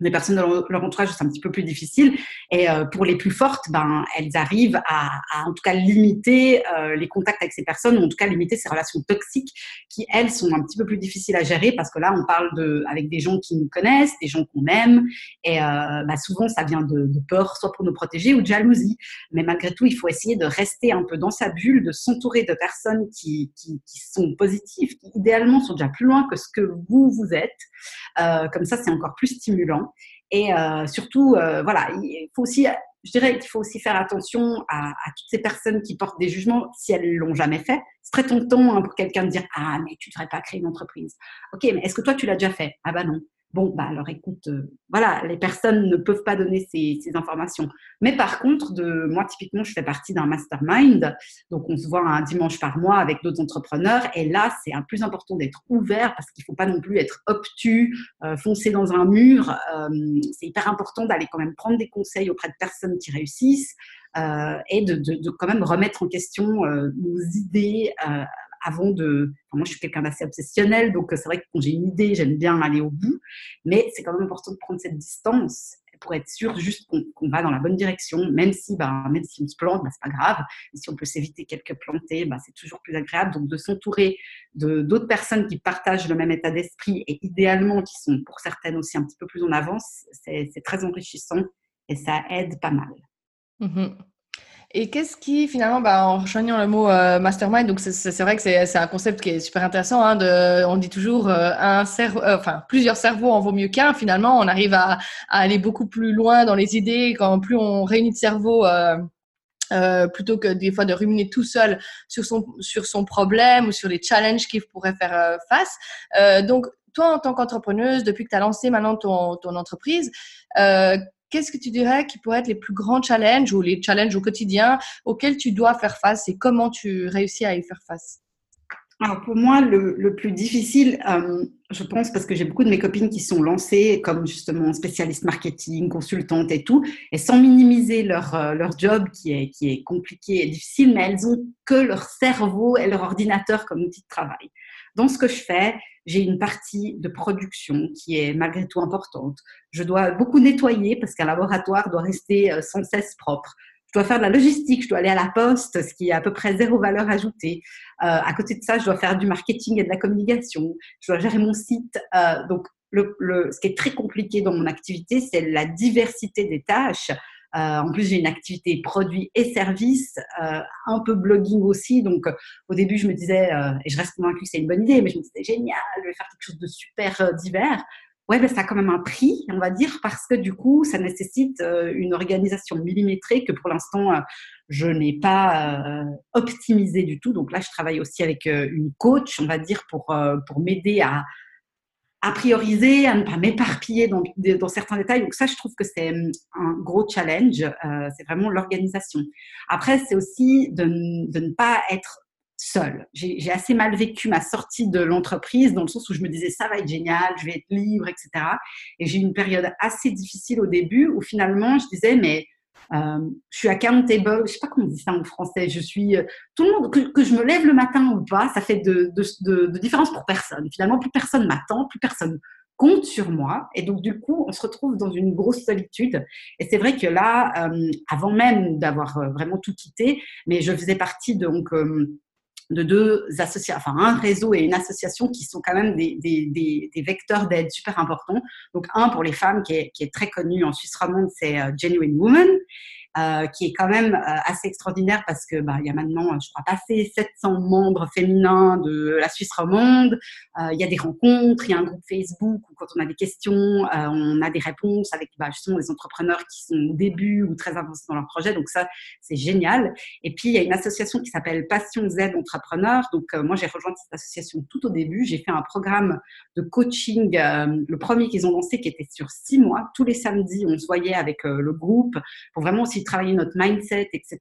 les personnes de leur entourage, c'est un petit peu plus difficile. Et euh, pour les plus fortes, ben, elles arrivent à, en tout cas limiter euh, les contacts avec ces personnes, ou en tout cas limiter ces relations toxiques qui, elles, sont un petit peu plus difficiles à gérer parce que là, on parle de, avec des gens qui nous connaissent, des gens qu'on aime. Et euh, bah, souvent, ça vient de, peur, soit pour nous protéger ou de jalousie. Mais malgré tout, il faut essayer de rester un peu dans sa bulle, de s'entourer de personnes qui, qui, sont positives, qui idéalement sont déjà plus loin que ce que vous, vous êtes. Comme ça, c'est encore plus stimulant. Et euh, surtout, euh, voilà, il faut aussi, je dirais qu'il faut aussi faire attention à, toutes ces personnes qui portent des jugements si elles l'ont jamais fait. C'est très tentant hein, pour quelqu'un de dire ah mais tu devrais pas créer une entreprise. Ok, mais est-ce que toi tu l'as déjà fait? Ah bah non. Bon, bah alors écoute, euh, voilà, les personnes ne peuvent pas donner ces, informations. Mais par contre, de, moi typiquement, je fais partie d'un mastermind, donc on se voit un dimanche par mois avec d'autres entrepreneurs, et là, c'est un plus important d'être ouvert parce qu'il ne faut pas non plus être obtus, euh, foncer dans un mur. Euh, c'est hyper important d'aller quand même prendre des conseils auprès de personnes qui réussissent. et de, de, quand même remettre en question nos idées avant de. moi, je suis quelqu'un d'assez obsessionnel, donc euh, c'est vrai que quand j'ai une idée, j'aime bien aller au bout, mais c'est quand même important de prendre cette distance pour être sûr juste qu'on va dans la bonne direction, même si, ben, même si on se plante, ben, c'est pas grave. Et si on peut s'éviter quelques plantés, ben, c'est toujours plus agréable. Donc, de s'entourer d'autres personnes qui partagent le même état d'esprit et idéalement qui sont pour certaines aussi un petit peu plus en avance, c'est très enrichissant et ça aide pas mal. Mmh et qu'est-ce qui, finalement, bah, en rejoignant le mot euh, mastermind, donc c'est vrai que c'est un concept qui est super intéressant. Hein, on dit toujours euh, un cerveau, euh, plusieurs cerveaux en vaut mieux qu'un. Finalement, on arrive à, aller beaucoup plus loin dans les idées quand plus on réunit de cerveaux. plutôt que des fois de ruminer tout seul sur son sur son problème ou sur les challenges qu'il pourrait faire face. donc toi, en tant qu'entrepreneuse, depuis que tu as lancé maintenant ton entreprise, qu'est-ce que tu dirais qui pourraient être les plus grands challenges ou les challenges au quotidien auxquels tu dois faire face et comment tu réussis à y faire face? Pour moi, le, plus difficile, euh, je pense, parce que j'ai beaucoup de mes copines qui sont lancées comme justement spécialistes marketing, consultantes et tout, et sans minimiser leur, euh, leur job qui est, qui est compliqué et difficile, mais elles ont que leur cerveau et leur ordinateur comme outil de travail. Dans ce que je fais, j'ai une partie de production qui est malgré tout importante. Je dois beaucoup nettoyer parce qu'un laboratoire doit rester euh, sans cesse propre. Je dois faire de la logistique, je dois aller à la poste, ce qui est à peu près zéro valeur ajoutée. Euh, à côté de ça, je dois faire du marketing et de la communication. Je dois gérer mon site. Euh, donc, le, le, ce qui est très compliqué dans mon activité, c'est la diversité des tâches. Euh, en plus, j'ai une activité produits et services, euh, un peu blogging aussi. Donc, euh, au début, je me disais, et je reste convaincue que c'est une bonne idée, mais je me disais, génial, je vais faire quelque chose de super divers. Ouais, ben, ça a quand même un prix, on va dire, parce que du coup, ça nécessite une organisation millimétrée que pour l'instant, je n'ai pas optimisé du tout. Donc là, je travaille aussi avec une coach, on va dire, pour, pour m'aider à, à prioriser, à ne pas m'éparpiller dans, certains détails. Donc ça, je trouve que c'est hum, un gros challenge. Euh, c'est vraiment l'organisation. Après, c'est aussi de, de, ne pas être seul. J'ai assez mal vécu ma sortie de l'entreprise dans le sens où je me disais ça va être génial, je vais être libre, etc. Et j'ai eu une période assez difficile au début où finalement je disais mais euh, je suis accountable, je sais pas comment on dit ça en français. Je suis euh, tout le monde que, je me lève le matin ou pas, ça fait de, de, de, différence pour personne. Finalement, plus personne m'attend, plus personne compte sur moi, et donc du coup, on se retrouve dans une grosse solitude. Et c'est vrai que là, euh, avant même d'avoir vraiment tout quitté, mais je faisais partie donc de deux associations, enfin un réseau et une association qui sont quand même des, vecteurs d'aide super importants. Donc un pour les femmes qui est, qui est très connu en Suisse romande, c'est euh, Genuine Woman. Euh, qui est quand même euh, assez extraordinaire parce que bah, il y a maintenant, je crois, passé 700 membres féminins de la Suisse romande. Euh, il y a des rencontres, il y a un groupe Facebook où quand on a des questions, on a des réponses avec bah, justement des entrepreneurs qui sont au début ou très avancés dans leur projet. Donc ça, c'est génial. Et puis il y a une association qui s'appelle Passion Z Entrepreneurs. Donc moi, j'ai rejoint cette association tout au début. J'ai fait un programme de coaching, le premier qu'ils ont lancé, qui était sur six mois. Tous les samedis, on se voyait avec le groupe pour vraiment aussi travailler notre mindset, etc.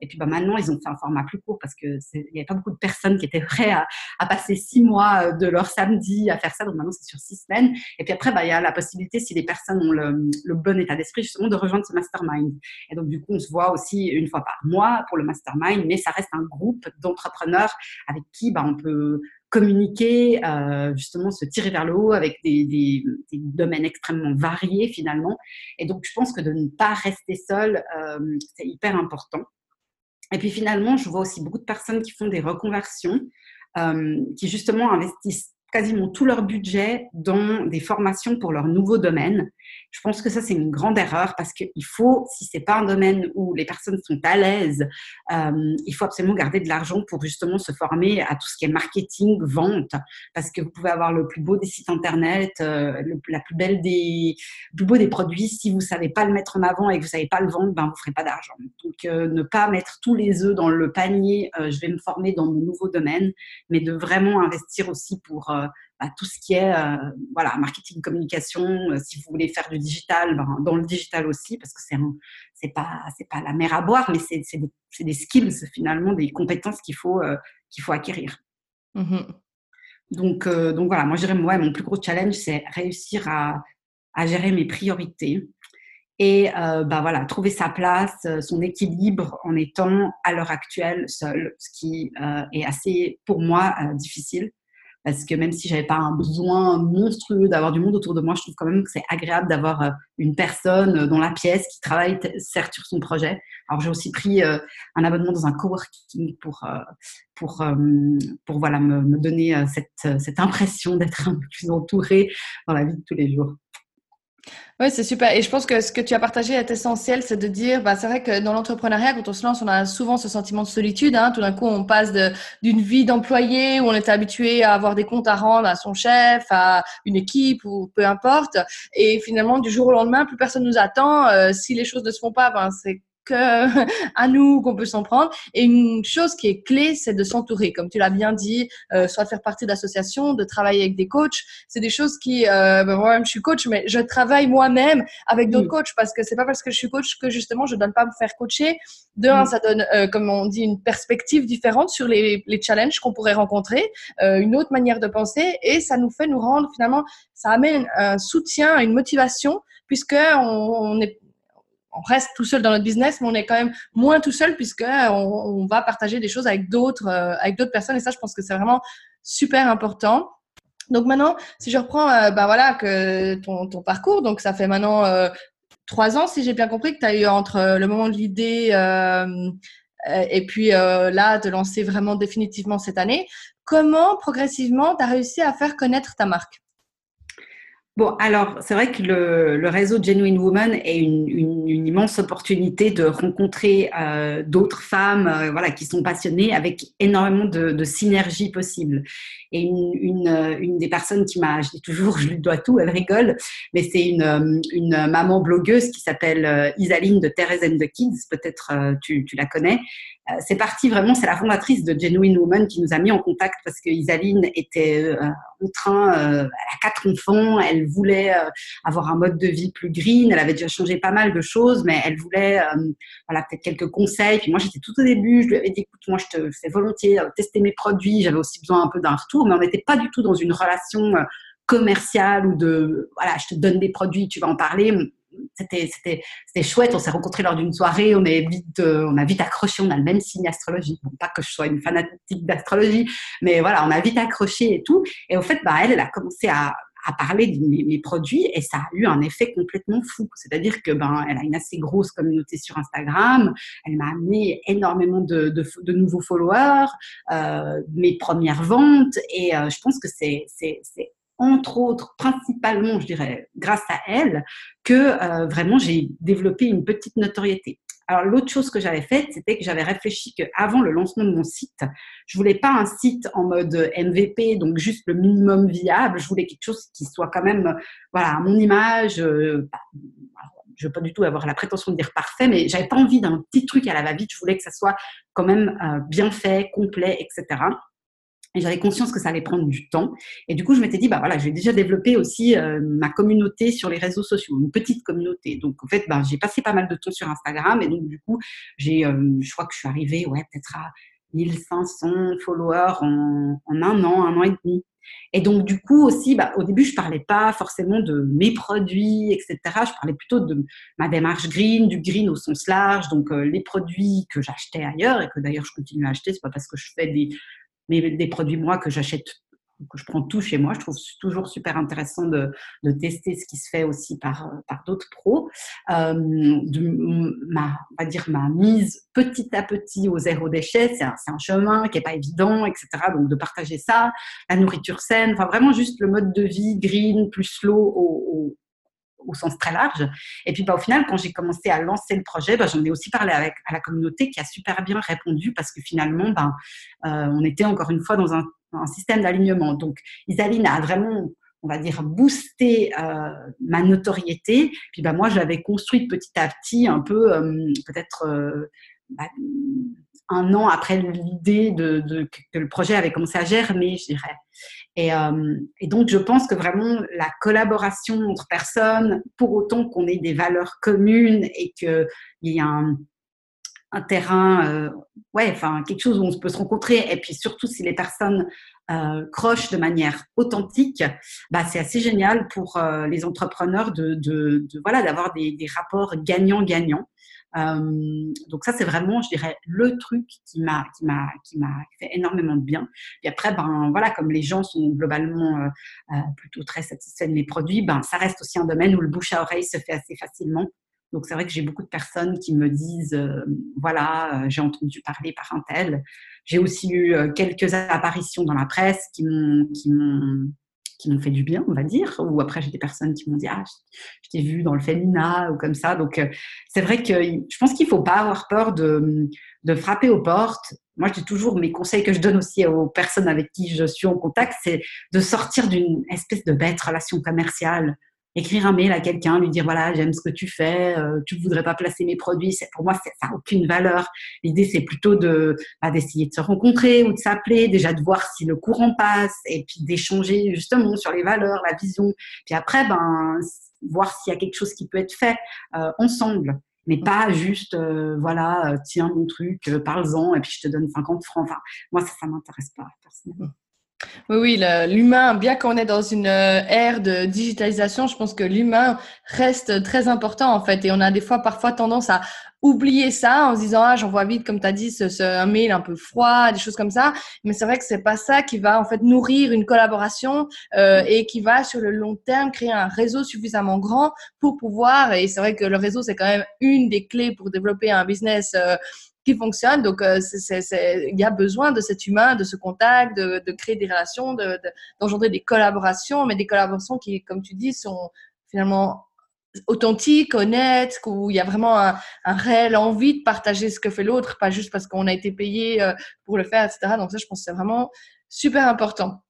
Et puis bah, maintenant, ils ont fait un format plus court parce qu'il n'y avait pas beaucoup de personnes qui étaient prêtes à, passer six mois euh, de leur samedi à faire ça. Donc maintenant, c'est sur six semaines. Et puis après, bah, il y a la possibilité, si les personnes ont le, le bon état d'esprit, justement, de rejoindre ce mastermind. Et donc, du coup, on se voit aussi une fois par mois pour le mastermind, mais ça reste un groupe d'entrepreneurs avec qui bah, on peut communiquer, euh, justement se tirer vers le haut avec des, des, des, domaines extrêmement variés finalement. Et donc je pense que de ne pas rester seul, euh, c'est hyper important. Et puis finalement, je vois aussi beaucoup de personnes qui font des reconversions, euh, qui justement investissent quasiment tout leur budget dans des formations pour leur nouveau domaine. Je pense que ça, c'est une grande erreur parce qu'il faut, si c'est pas un domaine où les personnes sont à l'aise, euh, il faut absolument garder de l'argent pour justement se former à tout ce qui est marketing, vente, parce que vous pouvez avoir le plus beau des sites internet, euh, le, la plus belle des, le plus beau des produits. Si vous savez pas le mettre en avant et que vous savez pas le vendre, ben vous ferez pas d'argent. Donc, euh, ne pas mettre tous les œufs dans le panier. Je vais me former dans mon nouveau domaine, mais de vraiment investir aussi pour bah, tout ce qui est euh, voilà marketing communication euh, si vous voulez faire du digital ben, dans le digital aussi parce que c'est c'est pas pas la mer à boire mais c'est des, des, skills finalement des compétences qu'il faut qu'il faut acquérir. Mmh donc donc voilà moi je dirais ouais, mon plus gros challenge c'est réussir à, à gérer mes priorités et bah voilà, trouver sa place, son équilibre en étant à l'heure actuelle seul, ce qui est assez pour moi difficile parce que même si j'avais pas un besoin monstrueux d'avoir du monde autour de moi, je trouve quand même que c'est agréable d'avoir euh, une personne dans la pièce qui travaille certes sur son projet. Alors j'ai aussi pris un abonnement dans un coworking pour pour pour voilà me, me donner cette cette impression d'être un peu plus entourée dans la vie de tous les jours. Oui, c'est super. Et je pense que ce que tu as partagé est essentiel, c'est de dire, bah, c'est vrai que dans l'entrepreneuriat, quand on se lance, on a souvent ce sentiment de solitude. Hein. Tout d'un coup, on passe d'une vie d'employé où on était habitué à avoir des comptes à rendre à son chef, à une équipe ou peu importe. Et finalement, du jour au lendemain, plus personne nous attend. Euh, si les choses ne se font pas, ben, c'est à nous qu'on peut s'en prendre. Et une chose qui est clé, c'est de s'entourer, comme tu l'as bien dit, euh, soit de faire partie d'associations, de travailler avec des coachs. C'est des choses qui, euh, ben, moi-même, je suis coach, mais je travaille moi-même avec d'autres coachs parce que c'est pas parce que je suis coach que justement je donne pas me faire coacher. De un, ça donne, euh, comme on dit, une perspective différente sur les, les challenges qu'on pourrait rencontrer, euh, une autre manière de penser, et ça nous fait nous rendre finalement, ça amène un soutien, une motivation puisque on, on est on reste tout seul dans notre business, mais on est quand même moins tout seul puisque on, va partager des choses avec d'autres, euh, avec d'autres personnes. Et ça, je pense que c'est vraiment super important. Donc maintenant, si je reprends, euh, bah voilà, que ton, parcours, donc ça fait maintenant euh, trois ans, si j'ai bien compris, que tu as eu entre le moment de l'idée et puis là, de lancer vraiment définitivement cette année. Comment progressivement tu as réussi à faire connaître ta marque? Bon, alors, c'est vrai que le, réseau Genuine Woman est une, immense opportunité de rencontrer euh, d'autres femmes euh, voilà, qui sont passionnées avec énormément de, de synergie possible. Et une, une, une, des personnes qui m'a, je dis toujours, je lui dois tout, elle rigole, mais c'est une, maman blogueuse qui s'appelle euh, Isaline de Thérèse and the Kids, peut-être euh, tu, tu la connais, euh, c'est parti vraiment, c'est la fondatrice de Genuine Woman qui nous a mis en contact parce que Isaline était euh, en train, euh, elle a quatre enfants, elle voulait avoir un mode de vie plus green, elle avait déjà changé pas mal de choses, mais elle voulait, voilà, peut-être quelques conseils. Puis moi, j'étais tout au début, je lui avais dit, écoute, moi, je te fais volontiers tester mes produits, j'avais aussi besoin un peu d'un retour, mais on n'était pas du tout dans une relation commerciale ou de, voilà, je te donne des produits, tu vas en parler c'était, chouette. On s'est rencontrés lors d'une soirée. On, est vite, euh, on a vite accroché. On a le même signe astrologique. Bon, pas que je sois une fanatique d'astrologie, mais voilà, on a vite accroché et tout. Et au fait, bah, elle, a commencé à, à parler de mes, produits et ça a eu un effet complètement fou. C'est-à-dire que ben, elle a une assez grosse communauté sur Instagram. Elle m'a amené énormément de, de, nouveaux followers, euh, mes premières ventes et euh, je pense que c'est entre autres, principalement, je dirais, grâce à elle, que euh, vraiment j'ai développé une petite notoriété. Alors l'autre chose que j'avais faite, c'était que j'avais réfléchi qu'avant le lancement de mon site, je voulais pas un site en mode MVP, donc juste le minimum viable. Je voulais quelque chose qui soit quand même, voilà, mon image. Euh, je veux pas du tout avoir la prétention de dire parfait, mais j'avais pas envie d'un petit truc à la va-vite. Je voulais que ça soit quand même euh, bien fait, complet, etc. Et j'avais conscience que ça allait prendre du temps. Et du coup, je m'étais dit, bah voilà, je vais déjà développer aussi euh, ma communauté sur les réseaux sociaux, une petite communauté. Donc, en fait, bah, j'ai passé pas mal de temps sur Instagram. Et donc, du coup, j'ai, euh, je crois que je suis arrivée, ouais, peut-être à 1500 followers en, en, un an, un an et demi. Et donc, du coup, aussi, bah, au début, je parlais pas forcément de mes produits, etc. Je parlais plutôt de ma démarche green, du green au sens large. Donc, euh, les produits que j'achetais ailleurs et que d'ailleurs je continue à acheter, c'est pas parce que je fais des, mais des produits moi que j'achète que je prends tout chez moi. Je trouve toujours super intéressant de, de tester ce qui se fait aussi par, par d'autres pros. Euh, ma, dire ma mise petit à petit au zéro déchet, c'est un, chemin qui est pas évident, etc. Donc de partager ça, la nourriture saine, enfin vraiment juste le mode de vie green plus slow au au sens très large. Et puis, bah, au final, quand j'ai commencé à lancer le projet, bah, j'en ai aussi parlé avec à la communauté qui a super bien répondu parce que finalement, bah, euh, on était encore une fois dans un, système d'alignement. Donc, Isaline a vraiment on va dire, boosté euh, ma notoriété. Puis bah, moi, j'avais construit petit à petit, un peu, euh, peut-être bah, un an après l'idée de, que le projet avait commencé à germer, je dirais. Et, euh, et, donc, je pense que vraiment la collaboration entre personnes, pour autant qu'on ait des valeurs communes et qu'il y ait un, terrain, euh, ouais, enfin quelque chose où on peut se rencontrer, et puis surtout si les personnes euh, crochent de manière authentique, bah c'est assez génial pour les entrepreneurs de voilà d'avoir des, des, rapports gagnant-gagnant. Donc ça, c'est vraiment, je dirais, le truc qui m'a qui m'a qui m'a fait énormément de bien. Et après, ben voilà, comme les gens sont globalement plutôt très satisfaits de mes produits, ben ça reste aussi un domaine où le bouche à oreille se fait assez facilement. Donc c'est vrai que j'ai beaucoup de personnes qui me disent, euh, voilà, euh, j'ai entendu parler par un tel. J'ai aussi eu euh, quelques apparitions dans la presse qui m'ont qui m'ont fait du bien, on va dire. Ou après j'ai des personnes qui m'ont dit, ah, je t'ai vu dans le féminin ou comme ça. Donc c'est vrai que je pense qu'il faut pas avoir peur de de frapper aux portes. Moi, je dis toujours mes conseils que je donne aussi aux personnes avec qui je suis en contact, c'est de sortir d'une espèce de bête relation commerciale écrire un mail à quelqu'un, lui dire voilà, j'aime ce que tu fais, euh, tu ne voudrais pas placer mes produits. Pour moi, ça n'a aucune valeur. L'idée, c'est plutôt de bah, d'essayer de se rencontrer ou de s'appeler, déjà de voir si le courant passe et puis d'échanger justement sur les valeurs, la vision. Puis après, ben, voir s'il y a quelque chose qui peut être fait euh, ensemble. Mais pas juste, euh, voilà, tiens mon truc, parle-en et puis je te donne 50 francs. Enfin, moi, ça, ça m'intéresse pas, personnellement. Oui, oui, l'humain, bien qu'on est dans une euh, ère de digitalisation, je pense que l'humain reste très important en fait. Et on a des fois, parfois, tendance à oublier ça en se disant ah j'envoie vite comme tu as dit ce, un mail un peu froid des choses comme ça mais c'est vrai que c'est pas ça qui va en fait nourrir une collaboration euh, et qui va sur le long terme créer un réseau suffisamment grand pour pouvoir et c'est vrai que le réseau c'est quand même une des clés pour développer un business euh, qui fonctionne. Donc, euh, il y a besoin de cet humain, de ce contact, de, de créer des relations, d'engendrer de, des collaborations, mais des collaborations qui, comme tu dis, sont finalement authentiques, honnêtes, où il y a vraiment un, un, réel envie de partager ce que fait l'autre, pas juste parce qu'on a été payé euh, pour le faire, etc. Donc ça, je pense que c'est vraiment super important.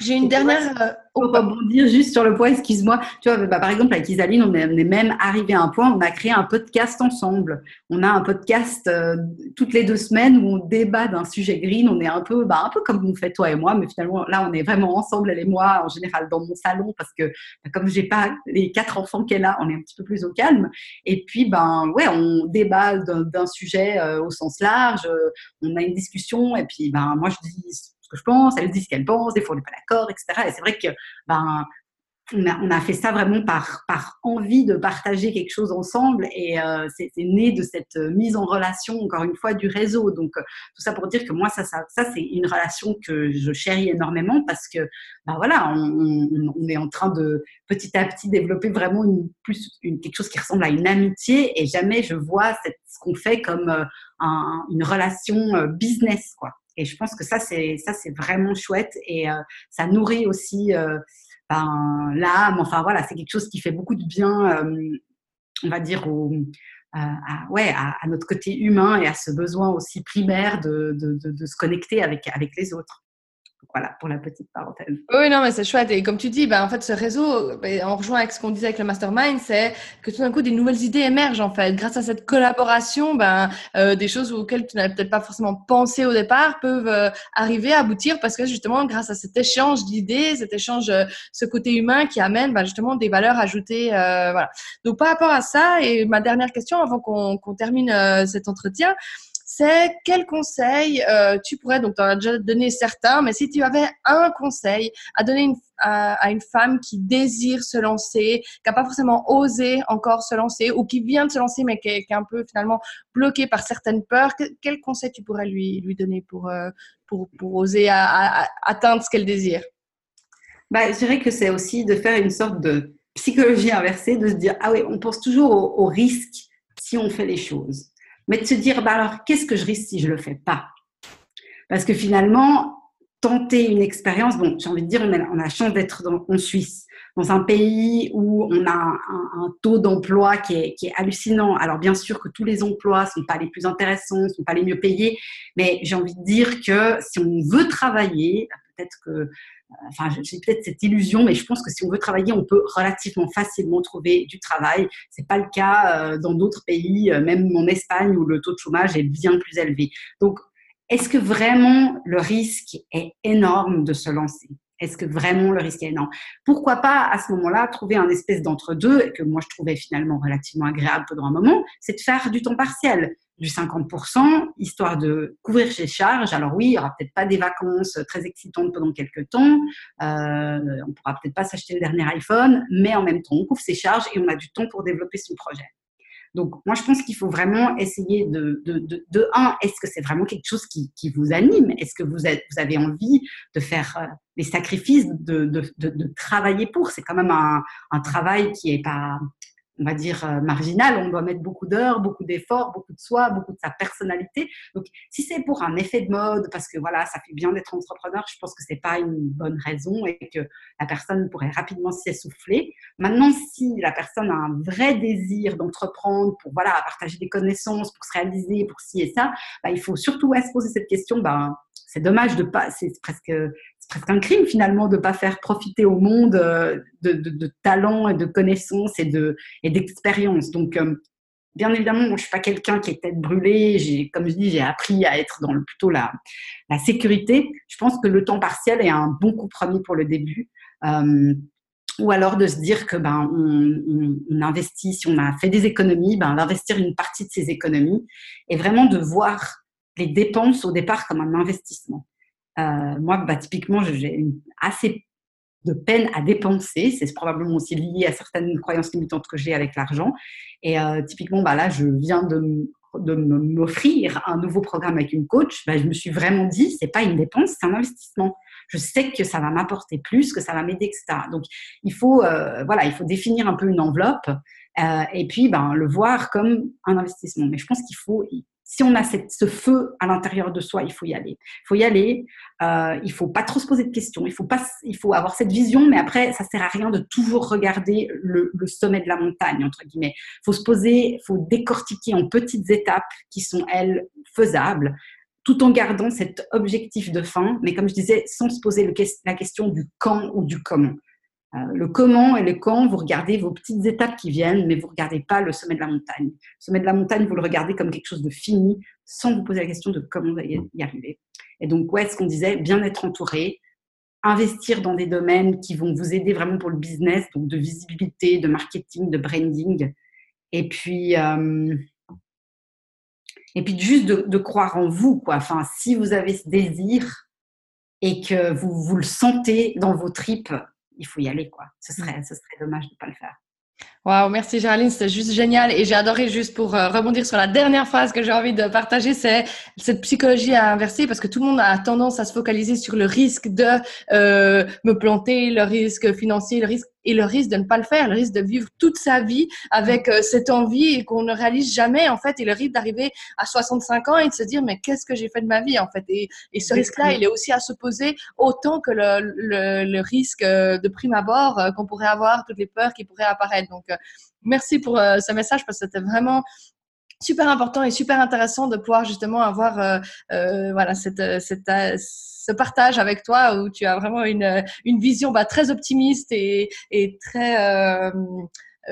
J'ai une dernière. Euh, pour rebondir juste sur le point, excuse-moi. Tu vois, bah, par exemple, avec Isaline, on est, même arrivé à un point, on a créé un podcast ensemble. On a un podcast euh, toutes les deux semaines où on débat d'un sujet green. On est un peu, bah, un peu comme vous faites toi et moi, mais finalement, là, on est vraiment ensemble, elle et moi, en général, dans mon salon, parce que bah, comme j'ai pas les quatre enfants qu'elle a, on est un petit peu plus au calme. Et puis, ben, ouais, on débat d'un sujet euh, au sens large. on a une discussion, et puis, ben, moi, je dis que je pense, elle dit ce qu'elle pense, des fois on n'est pas d'accord, etc. Et c'est vrai que ben, on a, fait ça vraiment par, par envie de partager quelque chose ensemble et euh, c'est né de cette mise en relation, encore une fois, du réseau. Donc, euh, tout ça pour dire que moi, ça, ça, c'est une relation que je chéris énormément parce que, ben voilà, on, est en train de petit à petit développer vraiment plus, quelque chose qui ressemble à une amitié et jamais je vois ce qu'on fait comme euh, un, une relation euh, business, quoi. Et je pense que ça, c'est ça, c'est vraiment chouette et euh, ça nourrit aussi euh, ben, l'âme. Enfin voilà, c'est quelque chose qui fait beaucoup de bien, euh, on va dire à, ouais, à, notre côté humain et à ce besoin aussi primaire de, de, de, de se connecter avec, avec les autres. Voilà pour la petite parenthèse. Oui, non, mais c'est chouette. Et comme tu dis, ben, en fait, ce réseau, ben, on rejoint avec ce qu'on disait avec le mastermind, c'est que tout d'un coup, des nouvelles idées émergent, en fait. Grâce à cette collaboration, ben, euh, des choses auxquelles tu n'avais peut-être pas forcément pensé au départ peuvent euh, arriver à aboutir parce que justement, grâce à cet échange d'idées, cet échange, euh, ce côté humain qui amène ben, justement des valeurs ajoutées. voilà. Donc, par rapport à ça, et ma dernière question avant qu'on termine cet entretien, c'est quel conseil euh, tu pourrais, donc tu en as déjà donné certains, mais si tu avais un conseil à donner à, une femme qui désire se lancer, qui n'a pas forcément osé encore se lancer ou qui vient de se lancer mais qui est, un peu finalement bloquée par certaines peurs, quel conseil tu pourrais lui, lui donner pour, euh, pour, pour, oser atteindre ce qu'elle désire? Bah, Je dirais que c'est aussi de faire une sorte de psychologie inversée, de se dire, ah oui, on pense toujours au, au risque si on fait les choses mais de se dire, bah alors, qu'est-ce que je risque si je le fais pas? Parce que finalement, tenter une expérience, bon, j'ai envie de dire, on a, la chance d'être en Suisse, dans un pays où on a un, taux d'emploi qui est, qui est, hallucinant. Alors bien sûr que tous les emplois sont pas les plus intéressants, sont pas les mieux payés, mais j'ai envie de dire que si on veut travailler, peut-être que enfin, j'ai peut-être cette illusion, mais je pense que si on veut travailler, on peut relativement facilement trouver du travail. C'est pas le cas euh, dans d'autres pays, euh, même en Espagne où le taux de chômage est bien plus élevé. Donc, est-ce que vraiment le risque est énorme de se lancer? Est-ce que vraiment le risque est énorme? Pourquoi pas à ce moment-là trouver un espèce d'entre-deux que moi je trouvais finalement relativement agréable pendant un moment, c'est de faire du temps partiel du 50%, histoire de couvrir ses charges. Alors oui, il n'y aura peut-être pas des vacances très excitantes pendant quelques temps, euh, on pourra peut-être pas s'acheter le dernier iPhone, mais en même temps, on couvre ses charges et on a du temps pour développer son projet. Donc, moi, je pense qu'il faut vraiment essayer de, de, de, de un, est-ce que c'est vraiment quelque chose qui, vous anime? Est-ce que vous, avez envie de faire euh, les sacrifices, de, de, travailler pour? C'est quand même un, un travail qui est pas on va dire, euh, marginal. On doit mettre beaucoup d'heures, beaucoup d'efforts, beaucoup de soi, beaucoup de sa personnalité. Donc, si c'est pour un effet de mode, parce que voilà, ça fait bien d'être entrepreneur, je pense que c'est pas une bonne raison et que la personne pourrait rapidement s'y essouffler. Maintenant, si la personne a un vrai désir d'entreprendre pour voilà partager des connaissances, pour se réaliser, pour ci et ça, bah, il faut surtout se poser cette question. Bah, c'est dommage de pas, c'est presque, presque un crime finalement de pas faire profiter au monde euh, de, de, talents et de connaissances et de et d'expériences. Donc euh, Bien évidemment, moi, je suis pas quelqu'un qui est tête brûlée. J'ai, comme je dis, j'ai appris à être dans le, plutôt la, la sécurité. Je pense que le temps partiel est un bon compromis pour le début. Euh, ou alors de se dire que ben on, investit, si on a fait des économies, ben d'investir une partie de ces économies et vraiment de voir les dépenses au départ comme un investissement. Euh, moi, bah, typiquement, j'ai assez de peine à dépenser. C'est probablement aussi lié à certaines croyances limitantes que j'ai avec l'argent. Et euh, typiquement, bah, là, je viens de, de m'offrir un nouveau programme avec une coach. Bah, je me suis vraiment dit, c'est pas une dépense, c'est un investissement. Je sais que ça va m'apporter plus, que ça va m'aider, etc. Donc, il faut, euh, voilà, il faut définir un peu une enveloppe et puis ben, le voir comme un investissement. Mais je pense qu'il faut, si on a cette, ce feu à l'intérieur de soi, il faut y aller. Il faut y aller. Euh, il faut pas trop se poser de questions. Il faut pas, il faut avoir cette vision, mais après, ça sert à rien de toujours regarder le, sommet de la montagne entre guillemets. Il faut se poser, il faut décortiquer en petites étapes qui sont elles faisables, tout en gardant cet objectif de fin, mais comme je disais, sans se poser la question du quand ou du comment. Euh, le comment et le quand, vous regardez vos petites étapes qui viennent, mais vous regardez pas le sommet de la montagne. Le sommet de la montagne, vous le regardez comme quelque chose de fini, sans vous poser la question de comment vous allez y arriver. Et donc, ouais, ce qu'on disait, bien être entouré, investir dans des domaines qui vont vous aider vraiment pour le business, donc de visibilité, de marketing, de branding, et puis euh, et puis juste de, de, croire en vous, quoi. Enfin, si vous avez ce désir et que vous, vous le sentez dans vos tripes, il faut y aller, quoi. Ce serait, ce serait dommage de ne pas le faire. Waouh, merci Géraldine, c'était juste génial et j'ai adoré juste pour euh, rebondir sur la dernière phrase que j'ai envie de partager, c'est cette psychologie à inverser parce que tout le monde a tendance à se focaliser sur le risque de euh, me planter, le risque financier, le risque et le risque de ne pas le faire, le risque de vivre toute sa vie avec euh, cette envie et qu'on ne réalise jamais en fait, et le risque d'arriver à 65 ans et de se dire mais qu'est-ce que j'ai fait de ma vie en fait? Et, et ce risque-là, il est aussi à se poser autant que le, le, le risque euh, de prime abord euh, qu'on pourrait avoir, toutes les peurs qui pourraient apparaître. Donc merci pour ce message parce que c'était vraiment super important et super intéressant de pouvoir justement avoir euh, euh, voilà cette, cette, ce partage avec toi où tu as vraiment une, une vision bah, très optimiste et, et très euh, euh,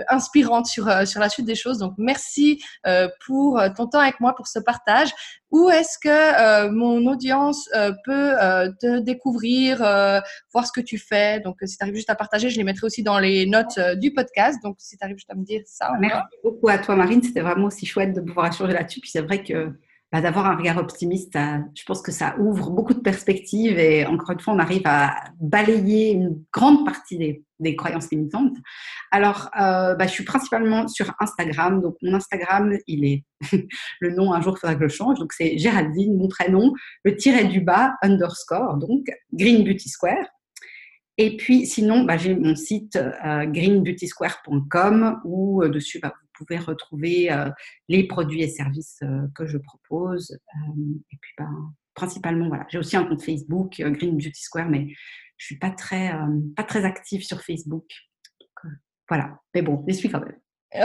inspirante sur, euh, sur la suite des choses. Donc, merci euh, pour ton temps avec moi, pour ce partage. Où est-ce que mon audience peut te découvrir, voir ce que tu fais? Donc, si tu arrives juste à partager, je les mettrai aussi dans les notes du podcast. Donc, si tu juste à me dire ça. Merci beaucoup à toi, Marine. C'était vraiment aussi chouette de pouvoir échanger là-dessus. Puis c'est vrai que bah, d'avoir un regard optimiste, je pense que ça ouvre beaucoup de perspectives et encore une fois, on arrive à balayer une grande partie des, des croyances limitantes. Alors, euh, bah, je suis principalement sur Instagram. Donc, mon Instagram, il est le nom, un jour, il faudra que je le change. Donc, c'est Géraldine, mon prénom, le tiret du bas, underscore, donc Green Beauty Square. Et puis, sinon, bah, j'ai mon site euh, greenbeautysquare.com où euh, dessus, bah, pouvez retrouver euh, les produits et services euh, que je propose. Euh, et puis, ben, principalement, voilà. J'ai aussi un compte Facebook, Green Beauty Square, mais je suis pas très, pas très active sur Facebook. voilà. Mais bon, je suis quand même.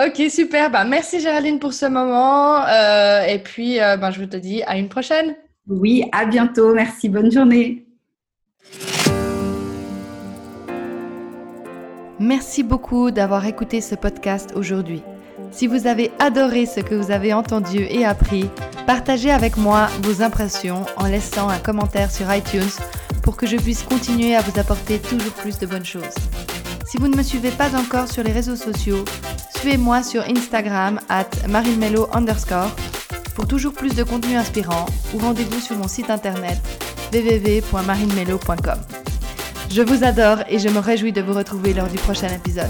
Ok, super. Ben, merci Géraldine pour ce moment. et puis, ben, je te dis à une prochaine. Oui, à bientôt. Merci. Bonne journée. Merci beaucoup d'avoir écouté ce podcast aujourd'hui. Si vous avez adoré ce que vous avez entendu et appris, partagez avec moi vos impressions en laissant un commentaire sur iTunes pour que je puisse continuer à vous apporter toujours plus de bonnes choses. Si vous ne me suivez pas encore sur les réseaux sociaux, suivez-moi sur Instagram at underscore pour toujours plus de contenu inspirant ou rendez-vous sur mon site internet www.marinemelo.com. Je vous adore et je me réjouis de vous retrouver lors du prochain épisode.